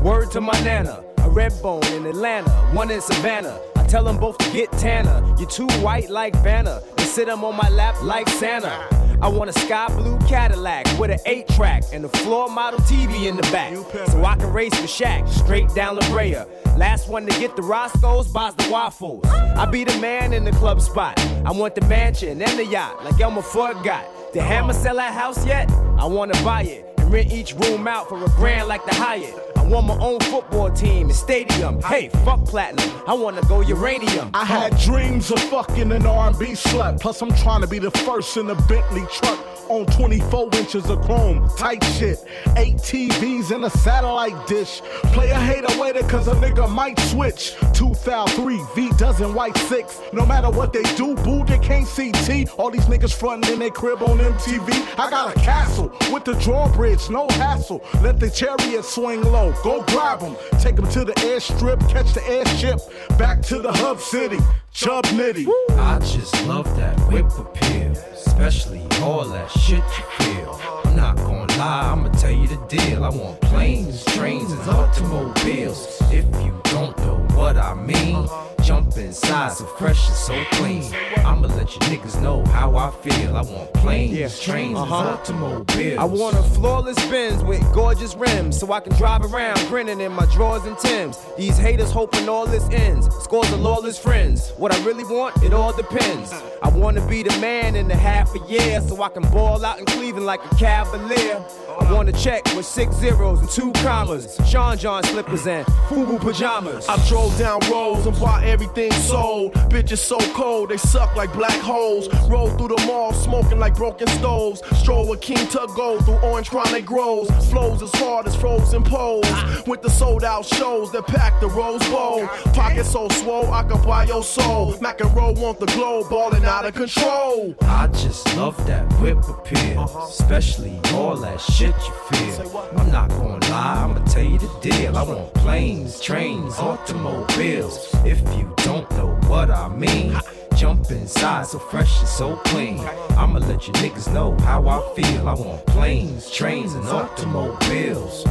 Word to my nana. A red bone in Atlanta, one in Savannah. I tell them both to get tanner. You're too white like Vanna. They sit them on my lap like Santa. I want a sky blue Cadillac with an 8 track and a floor model TV in the back. So I can race the shack straight down La Brea. Last one to get the Roscoe's buys the waffles. I be the man in the club spot. I want the mansion and the yacht like Elmer Fudd got. Did Hammer sell that house yet? I wanna buy it and rent each room out for a grand like the Hyatt. Want my own football team and stadium. Hey, fuck platinum. I wanna go uranium. I had dreams of fucking an R&B slut. Plus, I'm trying to be the first in the Bentley truck on 24 inches of chrome. Tight shit. Eight TVs and a satellite dish. Play a hater waiter cause a nigga might switch. 2003, V dozen white six. No matter what they do, boo, they can't see T. All these niggas frontin' in their crib on MTV. I got a castle with the drawbridge, no hassle. Let the chariot swing low. Go grab them. Take them to the airstrip, catch the airship. Back to the hub city. Chub Nitty. I just love that whip appeal, especially all that shit you feel. I'm not gonna lie, I'ma tell you the deal. I want planes, trains, and automobiles. If you don't know what I mean, jump inside, so fresh and so clean. I'ma let you niggas know how I feel. I want planes, trains, and uh-huh. automobiles. I want a flawless Benz with gorgeous rims so I can drive around grinning in my drawers and Tims. These haters hoping all this ends. Scores of lawless friends. What I really want, it all depends. I wanna be the man in a half a year so I can ball out in Cleveland like a cavalier. I want a check with six zeros and two commas. Sean John slippers and FUBU pajamas. I draw roll down roads and bought everything sold. Bitches so cold, they suck like black holes. Roll through the mall, smoking like broken stoves. Stroll with King Tug Gold through orange chronic grows. Flows as hard as frozen poles. With the sold out shows that pack the Rose Bowl. Pocket so swole, I can buy your soul. Mac and roll want the globe, ballin' out of control. I just love that whip appeal, uh-huh. especially all that shit you feel. I'm not gonna lie, I'ma tell you the deal. I want planes, trains, automobiles. If you don't know what I mean, jump inside so fresh and so clean. I'ma let you niggas know how I feel. I want planes, trains, and automobiles.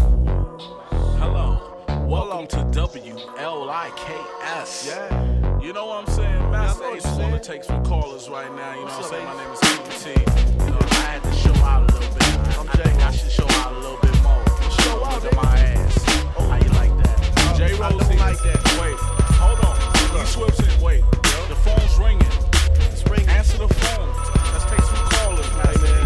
Hello, welcome to WLIKS. Yeah. You know what I'm saying? Master Ace want to take some callers right now. You know what I'm saying? My name is T. You know, I had to show out a little bit. I think I should show out a little bit more. Show out my ass. How you like that? J. Rose, don't like that. Wait, hold on. E. Swipson, wait. The phone's ringing. It's ringing. Answer the phone. Let's take some callers, man.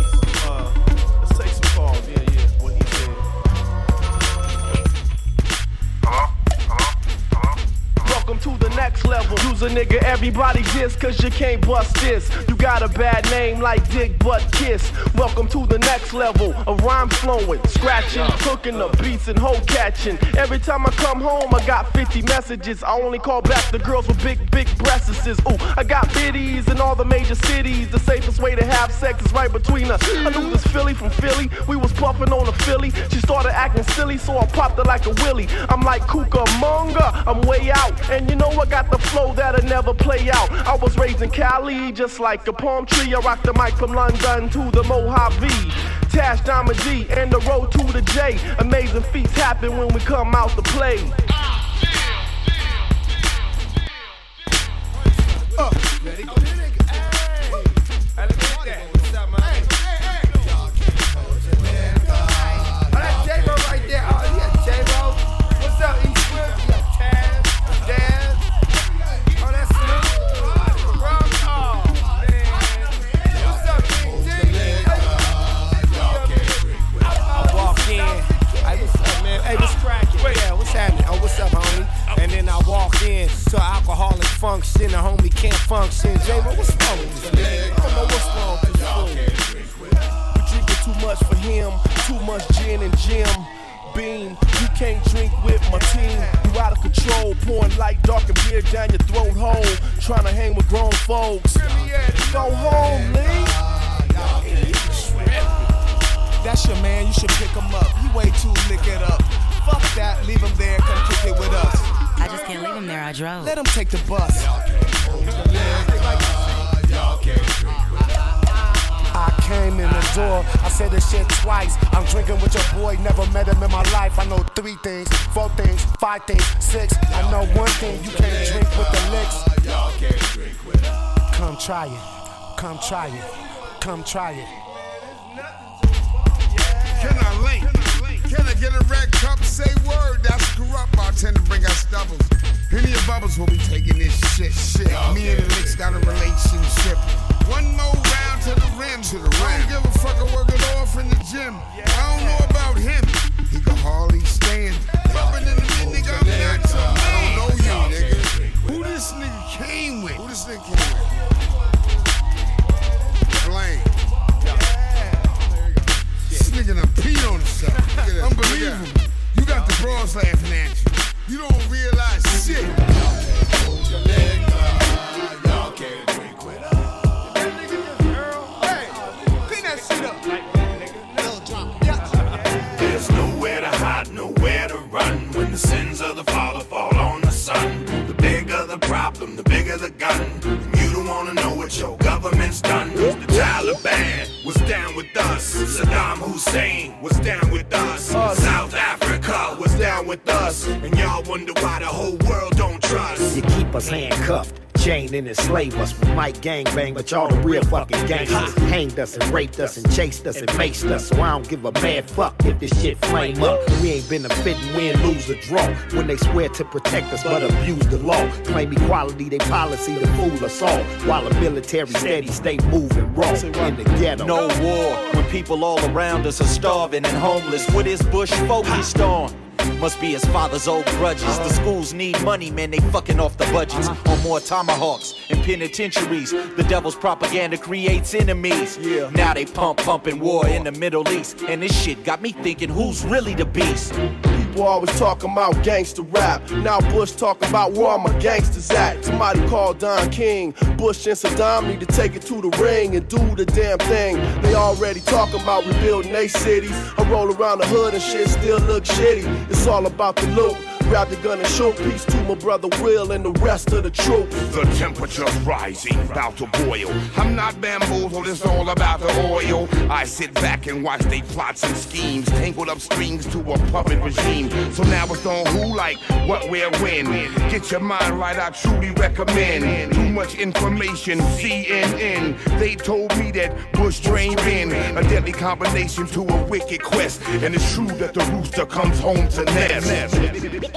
Next level. Use a nigga, everybody just cause you can't bust this. You got a bad name like Dick Butt Kiss. Welcome to the next level of rhyme flowing, scratching, cooking the beats and hoe catching. Every time I come home, I got 50 messages. I only call back the girls with big, big breasts. Ooh, I got biddies in all the major cities. The safest way to have sex is right between us. I knew this Philly from Philly. We was puffing on a Philly. She started acting silly, so I popped her like a willy. I'm like Cucamonga, I'm way out. And you know I got the flow that'll never play out. I was raised in Cali, just like a palm tree. I rock the mic from London to the Mojave. Tash Diamond G and the road to the J. Amazing feats happen when we come out to play. Uh, walk in to alcoholic function. The homie can't function. Jay, but what's wrong with this man? I don't know what's wrong with this fool. You drinking too much for him, too much gin and Jim. Beam, you can't drink with my team. You out of control, pouring light, dark and beer down your throat hole. Trying to hang with grown folks. Go home, Lee. That's your man. You should pick him up. He way too lick it up. Fuck that. Leave him there. Come kick it with us. I just can't leave him there. I drove. Let him take the bus. I came in the door, I said this shit twice. I'm drinking with your boy, never met him in my life. I know three things, four things, five things, six. I know one thing, you can't drink with the Liks. Come try it, come try it, come try it. Can I link? Can I get a red cup? Say word, that's corrupt. Bartender bring us doubles. Henny and Bubbles will be taking this shit. Shit. Me and the Liks got a relationship. One more round to the rim. To the rim. I don't give a fuck. I work it off in the gym. I don't know about him. He can hardly stand. Bumping in the mid, nigga. I'm not your man. I don't know you, nigga. Who this nigga came with? Who this nigga came with? Blame. This nigga done peed on himself. (laughs) Unbelievable. You got the bros laughing at you. You don't realize shit. There's nowhere to hide, nowhere to run when the sins of the father fall on the son. The bigger the problem, the bigger the gun. And you don't wanna know what your government's done. The Taliban was down with us. Saddam Hussein was down with us. South Africa was down with us. And y'all wonder why the whole world trust. You keep us handcuffed, chained and enslave us. We might gangbang, but y'all the real fucking gangsters. Hanged us and raped us and chased us and maced us. So I don't give a mad fuck if this shit flame up. We ain't been a fit and win, lose or draw. When they swear to protect us, but abuse the law. Claim equality, they policy to fool us all. While the military steady stay moving raw in the ghetto. No war when people all around us are starving and homeless. What is Bush focused on? Must be his father's old grudges. The schools need money, man, they fucking off the budgets. Uh-huh. On more tomahawks and penitentiaries. The devil's propaganda creates enemies. Yeah. Now they pump, pumping war in the Middle East. And this shit got me thinking, who's really the beast? People always talking about gangster rap. Now Bush talking about where all my gangsters at. Somebody called Don King. Bush and Saddam need to take it to the ring and do the damn thing. They already talking about rebuilding their cities. I roll around the hood and shit still look shitty. It's all about the loot. Grab the gun and show peace to my brother Will and the rest of the troops. The temperature's rising, about to boil. I'm not bamboozled, it's all about the oil. I sit back and watch they plots and schemes, tangled up strings to a puppet regime. So now it's on who, like, what, where, when. Get your mind right, I truly recommend. Too much information, CNN. They told me that Bush drained in a deadly combination to a wicked quest. And it's true that the rooster comes home to nest.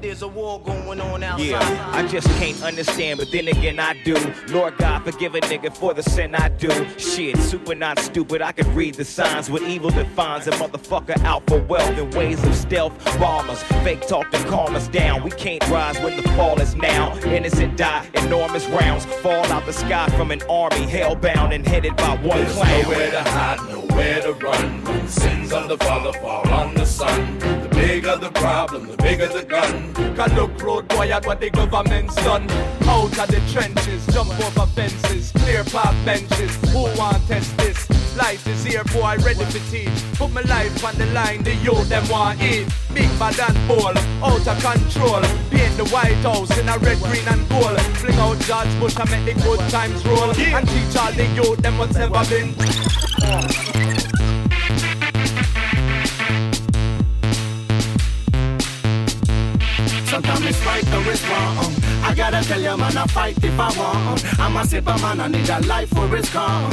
There's a war going on outside. Yeah, I just can't understand, but then again I do. Lord God, forgive a nigga for the sin I do. Shit, super not stupid, I can read the signs. What evil defines a motherfucker out for wealth and ways of stealth. Bombers, fake talk to calm us down. We can't rise when the fall is now. Innocent die, enormous rounds fall out the sky from an army hellbound and headed by one There's clan. nowhere to hide, nowhere to run. When sins of the father fall on the son. The bigger the problem, the bigger the gun. Can look road boy at what the government's done. Out of the trenches, jump over fences, clear path benches. Who want test this? Life is here, boy, ready for teach. Put my life on the line, the youth them want eat. Big bad and ball, out of control. Paint the White House in a red, green and gold. Fling out George Bush and make the good times roll. And teach all the youth them what's ever been. Right it's wrong. I gotta tell you, man, I fight if I want. I'm a sipper man, I need a life where it's calm.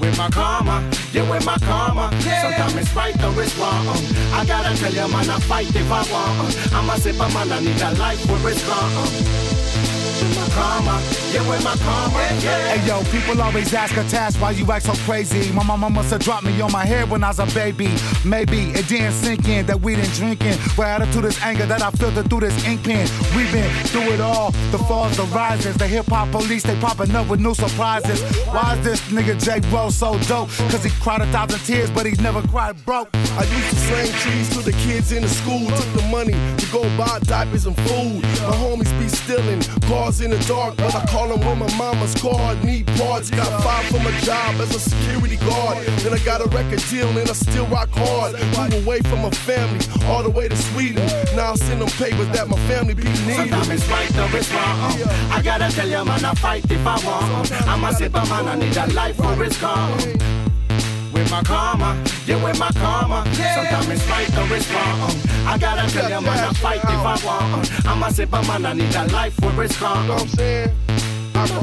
With my karma, yeah, with my karma. Sometimes it's right or it's wrong. I gotta tell you, man, I fight if I want. I'm a sipper man, I need a life where it's calm. Karma, yeah, with my karma, yeah. Hey yo, people always ask a task why you act so crazy. My mama must have dropped me on my head when I was a baby. Maybe it didn't sink in that we didn't drinking. With attitude is anger that I filtered through this ink pen. We've been through it all. The falls, the rises, the hip hop police, they popping up with new surprises. Why is this nigga J Roll so dope? Cause he cried a thousand tears, but he's never cried broke. I used to sling trees to the kids in the school. Took the money to go buy diapers and food. My homies be stealing cars in the dark, but I call them with my mama's card. Need parts, got five from a job as a security guard. Then I got a record deal and I still rock hard. Move away from my family, all the way to Sweden. Now I send them papers that my family be needing. Sometimes it's right or it's wrong. I gotta tell you, man, I fight if I want. I'm a sipper man, I need a life where it's calm. With my karma, yeah, with my karma. Sometimes it's right or it's wrong. Uh. I gotta tell you, man, I fight if I want. Uh. I'ma a sipper man, I need a life where it's calm. Uh. You know what I'm saying?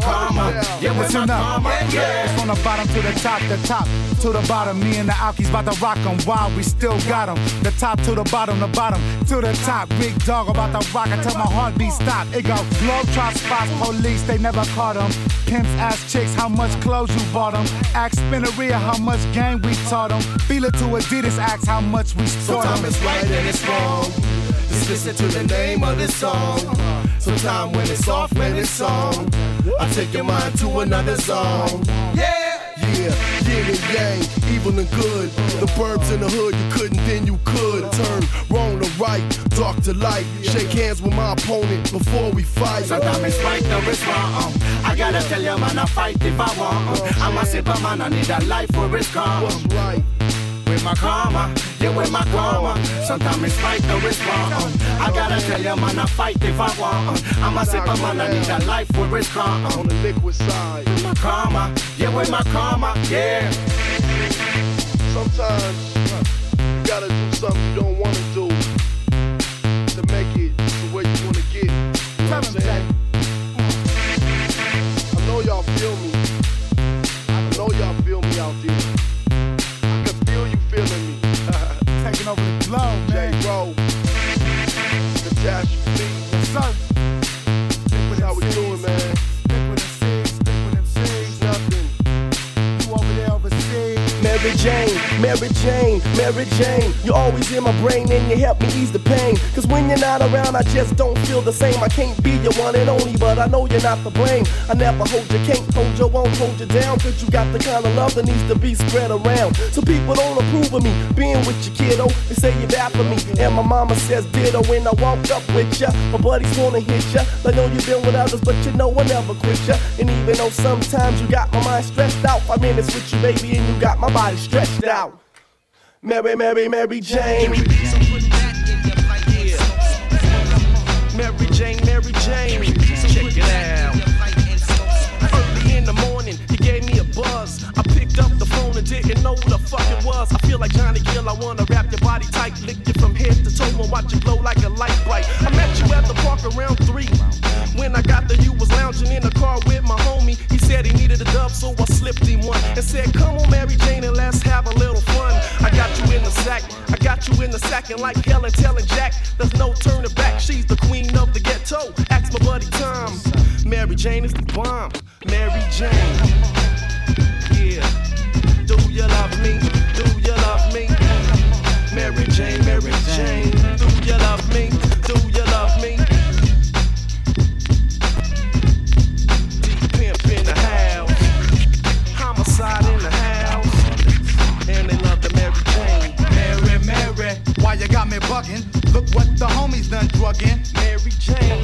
Karma, yeah, what's Listen up. yeah. From the bottom to the top, the top to the bottom. Me and the Alkies about to rock 'em while we still got 'em. The top to the bottom, the bottom to the top. Big dog about to rock until my heartbeat stop. It go globe trot spots, police, they never caught 'em. Pimps ask chicks how much clothes you bought 'em. Ask Spinneria how much game we taught 'em. Feel it to Adidas, ask how much we taught 'em. Sometimes it's right and it's wrong. Just listen to the name of this song. Sometimes when it's off, man, it's on. I take your mind to another zone. Yeah, yeah, yin and yang, evil and good. The burbs in the hood, you couldn't, then you could. Turn wrong to right, dark to light. Shake hands with my opponent before we fight. Sometimes it's right or it's wrong. I gotta tell you, man, I fight if I want. I'm a sipper man, I need a life where it's calm. What's right? With my karma, yeah, with my karma. Sometimes it's right or it's wrong. Uh, I gotta tell you, man, I fight if I want. Uh, I'm a sipper man, I need a life where it's calm. On the liquid side. With my karma, yeah, with my karma, yeah. Sometimes you gotta do something you don't wanna do Overseas. Mary Jane, Mary Jane, You're always in my brain and you help me ease the pain. Cause when you're not around, I just don't feel the same. I can't be your one and only, but I know you're not to blame. I never hold you, can't hold you, won't hold you down. Cause you got the kind of love that needs to be spread around. So people don't approve of me being with you, kiddo. They say you're bad for me. And my mama says ditto when I walk up with ya. My buddies wanna hit ya. I know you've been with others, but you know I never quit ya. And even though sometimes you got my mind stressed out, five minutes with you, baby, and you got my body stretched out. Mary, Mary, Mary Jane. Mary Jane, Mary Jane, check it out. Early in the morning, you gave me a buzz. I picked up the phone and didn't know who the fuck it was. I feel like Johnny Gill, I wanna wrap your body tight, lick you from head to toe and watch it glow like a light bright. I met you at the park around three. When I got there, you was lounging in the car with my homie. Said he needed a dub, so I slipped him one and said, Come on, Mary Jane, and let's have a little fun. I got you in the sack, I got you in the sack, and like Helen telling Jack, there's no turning back. She's the queen of the ghetto. Ask my buddy Tom. Mary Jane is the bomb. Mary Jane. Yeah. Do you love me? Do you love me? Mary Jane, Mary Jane. Do you love me? Do you love me? Why you got me bugging? Look what the homies done drugging. Mary Jane.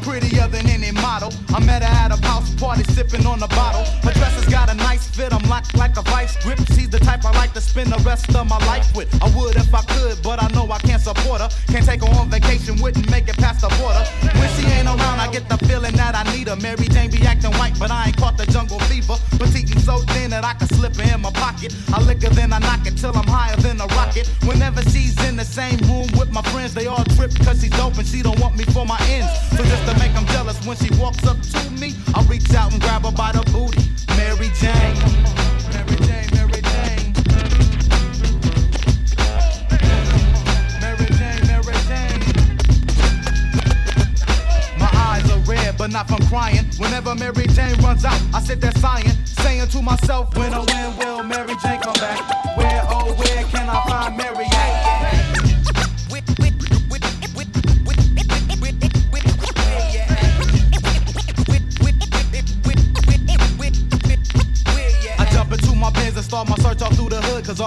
Prettier than any model. I met her at a house party sipping on a bottle. Her dress has got a nice fit, I'm locked like a vice grip. She's the type I like to spend the rest of my life with. I would if I could, but I know I can't support her. Can't take her on vacation, wouldn't make it past the border. When she ain't around, I get the feeling that I need her. Mary Jane be acting white, but I ain't caught the jungle fever. Petite and so thin that I can slip her in my pocket. I lick her, then I knock it till I'm higher rocket. Whenever she's in the same room with my friends, they all trip cause she's dope and she don't want me for my ends. So just to make them jealous, when she walks up to me, I reach out and grab her by the booty. Mary Jane. Mary Jane, Mary Jane. Mary Jane. My eyes are red, but not from crying. Whenever Mary Jane runs out, I sit there sighing, saying to myself, when or when will Mary Jane come back? Can I find Mary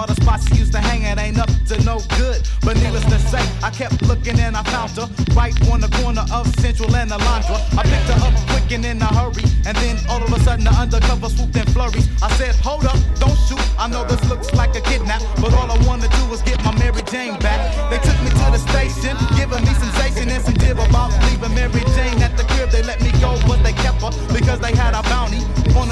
all the spots she used to hang at ain't up to no good. But needless to say, I kept looking and I found her right on the corner of Central and Alondra. I picked her up quick and in a hurry. And then all of a sudden the undercover swooped in flurries. I said, hold up, don't shoot. I know this looks like a kidnap, but all I wanna do is get my Mary Jane back. They took me to the station, giving me sensation and some dib about leaving Mary Jane at the crib. They let me go, but they kept her because they had a bounty on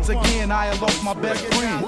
Once again, I lost my best friend.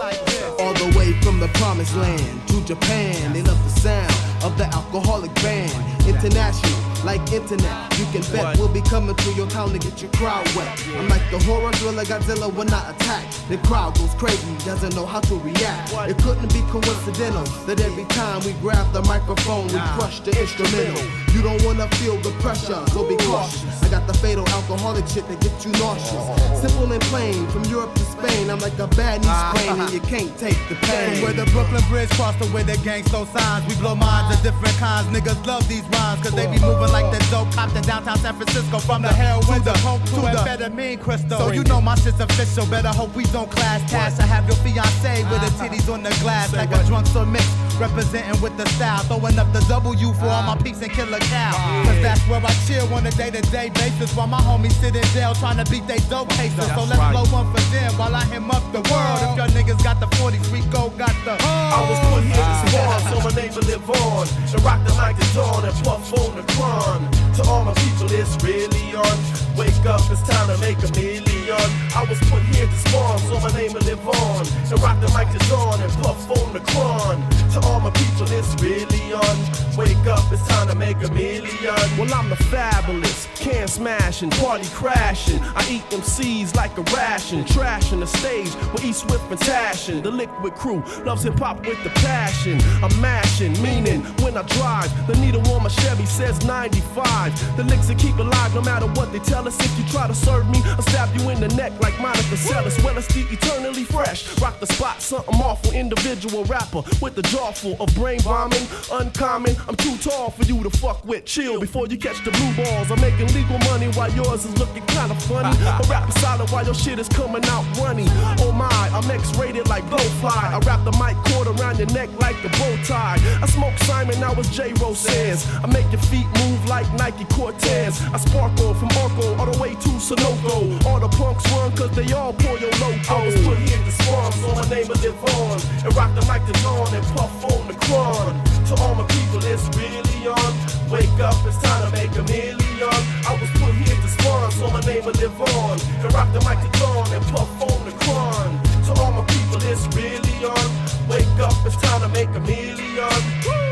All the way from the promised land to Japan. They love the sound of the alcoholic band. International, like internet. You can bet we'll be coming to your town to get your crowd wet. I'm like the horror thriller Godzilla when I attack. The crowd goes crazy, doesn't know how to react. It couldn't be coincidental that every time we grab the microphone, we crush the instrumental. You don't wanna feel the pressure, so be cautious. I got the fatal alcoholic shit that get you nauseous. Simple and plain, from Europe to Spain, I'm like a bad knee ah. sprain and you can't take the pain. Where the Brooklyn Bridge crossed the way the gangsta signs. We blow minds of different kinds. Niggas love these rhymes, cause they be moving like the dope cops in downtown San Francisco. From the heroin to coke to the amphetamine crystal. So you know my shit's official. Better hope we don't clash cash. I have your fiance with her titties on the glass like a drunk so mix. Representing with the style. Throwing up the W for all my peeps and killer cow. Cause that's where I chill on a day to day basis. While my homies sit in jail trying to beat they dope cases. So let's blow one for them while I him up the world. If your niggas got the 40s, Rico got the. I was put here to spawn, so my name will live on. And rock the mic at dawn and puff on the cron. To all my people, it's really on. Wake up, it's time to make a million. I was put here to spawn, so my name will live on. And rock the mic at dawn and puff on the cron. To all my people, it's really on. Wake up, it's time to make a million. Well, I'm the fabulous, can smashing, party crashing. I eat them seeds like a ration, trashing the stage with E Swift and Tashin. The Likwit Crew loves hip hop with the passion. I'm mashing, meaning when I drive, the needle on my Chevy says 95. The Liks that keep alive no matter what they tell us. If you try to serve me, I'll stab you in the neck like Monica Seles. Well, it's the eternally fresh. Rock the spot, something awful. Individual rapper with the jaw full of brain bombing. Uncommon, I'm too tall for you to fuck with. Chill before you catch the blue balls. I'm making legal money while yours is looking kinda funny. (laughs) I rap solid while your shit is coming out runny. Oh my, I'm X-rated like Blowfly. I wrap the mic cord around your neck like the bow tie. I smoke Simon, now it's J. Rose says. I make your feet move like Nike Cortez. I sparkle from Marco all the way to Sunoco. All the punks run cause they all pull your logo. I was oh. put here to spawn, so my name is Devon. And rock the mic to dawn and puff on the cron. To all my people, it's really on. Wake up, it's time to make a million. I was put here to spawn, so my name is Devon. And rock the mic to dawn and puff on the cron. To all my people, it's really on. Wake up, it's time to make a million. To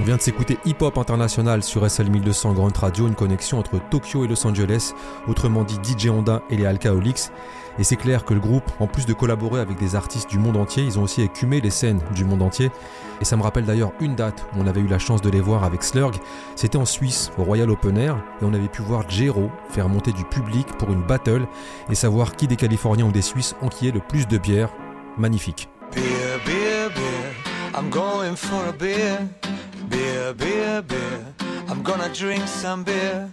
On vient de s'écouter Hip Hop International sur SL 1200 Grand Radio, une connexion entre Tokyo et Los Angeles, autrement dit DJ Honda et les Alcoholics. Et c'est clair que le groupe, en plus de collaborer avec des artistes du monde entier, ils ont aussi écumé les scènes du monde entier. Et ça me rappelle d'ailleurs une date où on avait eu la chance de les voir avec Slurg. C'était en Suisse, au Royal Open Air, et on avait pu voir Jero faire monter du public pour une battle et savoir qui des Californiens ou des Suisses enquillait le plus de bière. Magnifique. Beer. Beer, beer. I'm gonna drink some beer.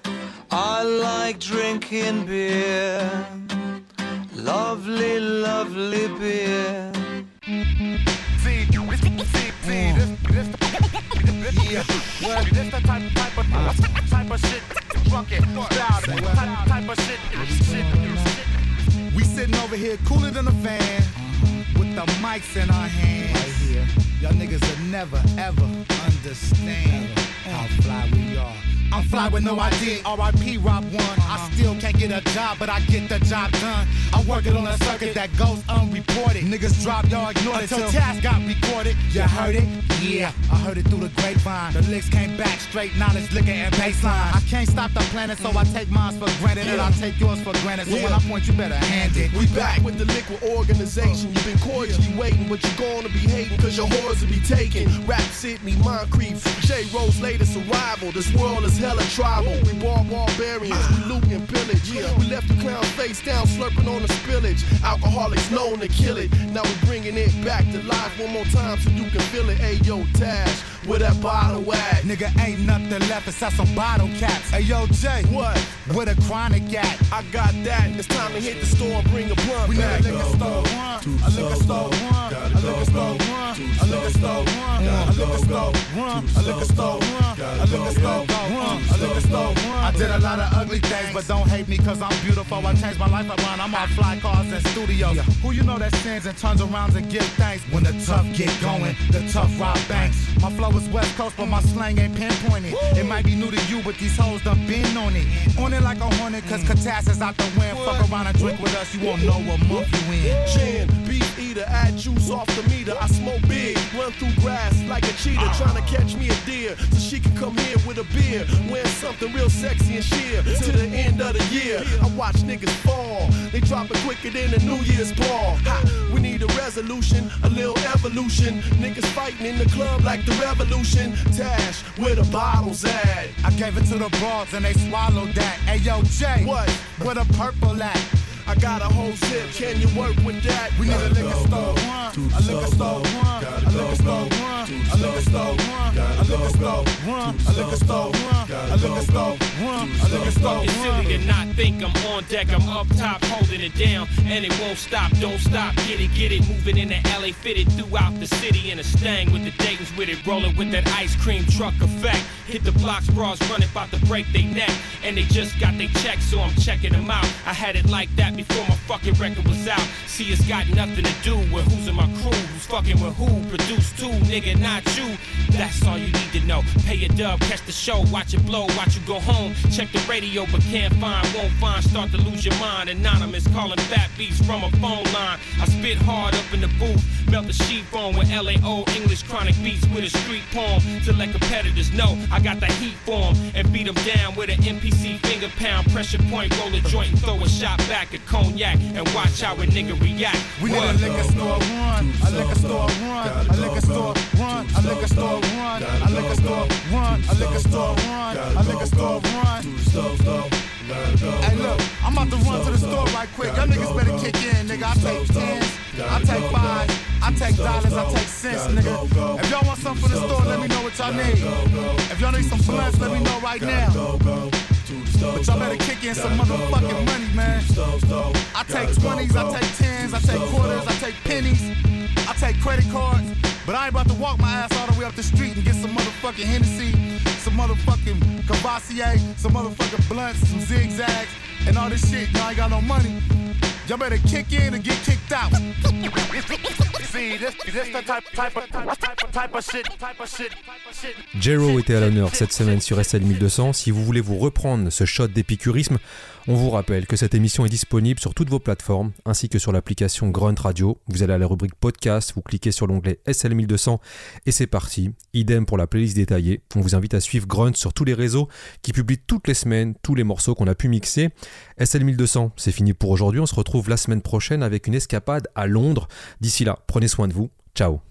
I like drinking beer. Lovely, lovely beer. Type, type of, shit. We sitting over here cooler than a fan, with the mics in our hands. Here. Y'all niggas will never ever understand how fly we are. I'm fly with no idea. RIP Rob one. I still can't get a job, but I get the job done. I'm working on a circuit that goes unreported. Niggas drop, y'all ignore it until task got recorded. You heard it? Yeah, I heard it through the grapevine. The Liks came back straight knowledge, liquor and baseline. I can't stop the planet, so I take mine for granted, and I take yours for granted. So when I point, you better hand it. We back with the Likwit organization. You've been cordially waiting, but you're gonna be hating, cause your whores will be taken. Rap Sydney, mind creep, J-Ro's latest arrival. This world is hella tribal. We bar barbarians, we loot and pillage. We left the clown face down, slurping on the spillage. Alkaholiks known to kill it. Now we're bringing it back to life one more time so you can feel it. Hey yo, Tash, where that bottle at? Nigga, ain't nothing left except some bottle caps. Hey yo, Jay, what? Where the chronic at? I got that. It's time to hit the store and bring a blunt We need back. a liquor store one, a liquor store one, a liquor store one, a liquor store one, a liquor store one, a liquor store one, a liquor store one, a liquor store one. I did a lot of ugly things, but don't hate me cause I'm beautiful. I changed my life around. I'm on fly cars and studios. Who you know that sins and turns around and give thanks when the tough get going, the tough rob banks. My flow is West Coast, but my slang ain't pinpointed. It might be new to you, but these hoes done been on it. On it like a hornet, cause mm. Catas out the wind. Fuck around and drink with us, you won't know what month you in. Chin, beef eater, add juice off the meter. I smoke big, run through grass like a cheetah, ah. trying to catch me a deer so she can come here with a beer, wearing something real sexy and sheer. To the end of the year, I watch niggas fall. They drop it quicker than a New Year's ball. Ha, we need a resolution, a little evolution. Niggas fighting in the club like the revolution. Tash, where the bottles at? I gave it to the broads and they swallowed that. Hey yo, Jay, what? Where the purple at? I got a whole zip, can you work with that? We need a liquor store. one, a liquor store one, a liquor store one, a liquor store one, a liquor store one, a liquor store one, a liquor store one, a liquor store It's silly to not think I'm on deck. I'm up top holding it down, and it won't stop. Don't stop. Get it, get it. Moving in the LA, fitted throughout the city in a stang with the Dayton's with it, rolling with that ice cream truck effect. Hit the blocks, bras running, about to break they neck, and they just got they check, so I'm checking them out. I had it like that before my fucking record was out. See, it's got nothing to do with who's in my crew, who's fucking with who. Produce two, nigga, not you. That's all you need to know. Pay your dub, catch the show, watch it blow, watch you go home. Check the radio, but can't find, won't find. Start to lose your mind. Anonymous calling fat beats from a phone line. I spit hard up in the booth, melt the sheet phone with LAO English chronic beats with a street poem to let competitors know I got the heat for 'em and beat 'em down with an MPC finger pound pressure point, roll a joint and throw a shot back at cognac and watch how a nigga react. We need a liquor store run, a liquor store run, a liquor store run, a liquor store run, a liquor store run, a liquor store run, a liquor store run. Hey look, I'm about to run to the store right quick. Y'all niggas better kick in, nigga. I take tens, I take five, I take dollars, I take cents, nigga. If y'all want something from the store, let me know what y'all need. If y'all need some blunts, let me know right now. But y'all better kick in some motherfucking money, man. I take 20s, I take 10s, I take quarters, I take pennies, I take credit cards. But I ain't about to walk my ass all the way up the street and get some motherfucking Hennessy, some motherfucking Courvoisier, some motherfucking blunts, some zigzags, and all this shit. Y'all ain't got no money. Y'all better kick in and get kicked out. See, this, this the type, type of, type, of- type of shit, type of shit, type of shit. Jero était à l'honneur cette semaine sur SL 1200. Si vous voulez vous reprendre ce shot d'épicurisme, on vous rappelle que cette émission est disponible sur toutes vos plateformes ainsi que sur l'application Grunt Radio. Vous allez à la rubrique podcast, vous cliquez sur l'onglet SL 1200 et c'est parti. Idem pour la playlist détaillée. On vous invite à suivre Grunt sur tous les réseaux qui publient toutes les semaines tous les morceaux qu'on a pu mixer. SL 1200, c'est fini pour aujourd'hui. On se retrouve la semaine prochaine avec une escapade à Londres. D'ici là, prenez soin de vous. Ciao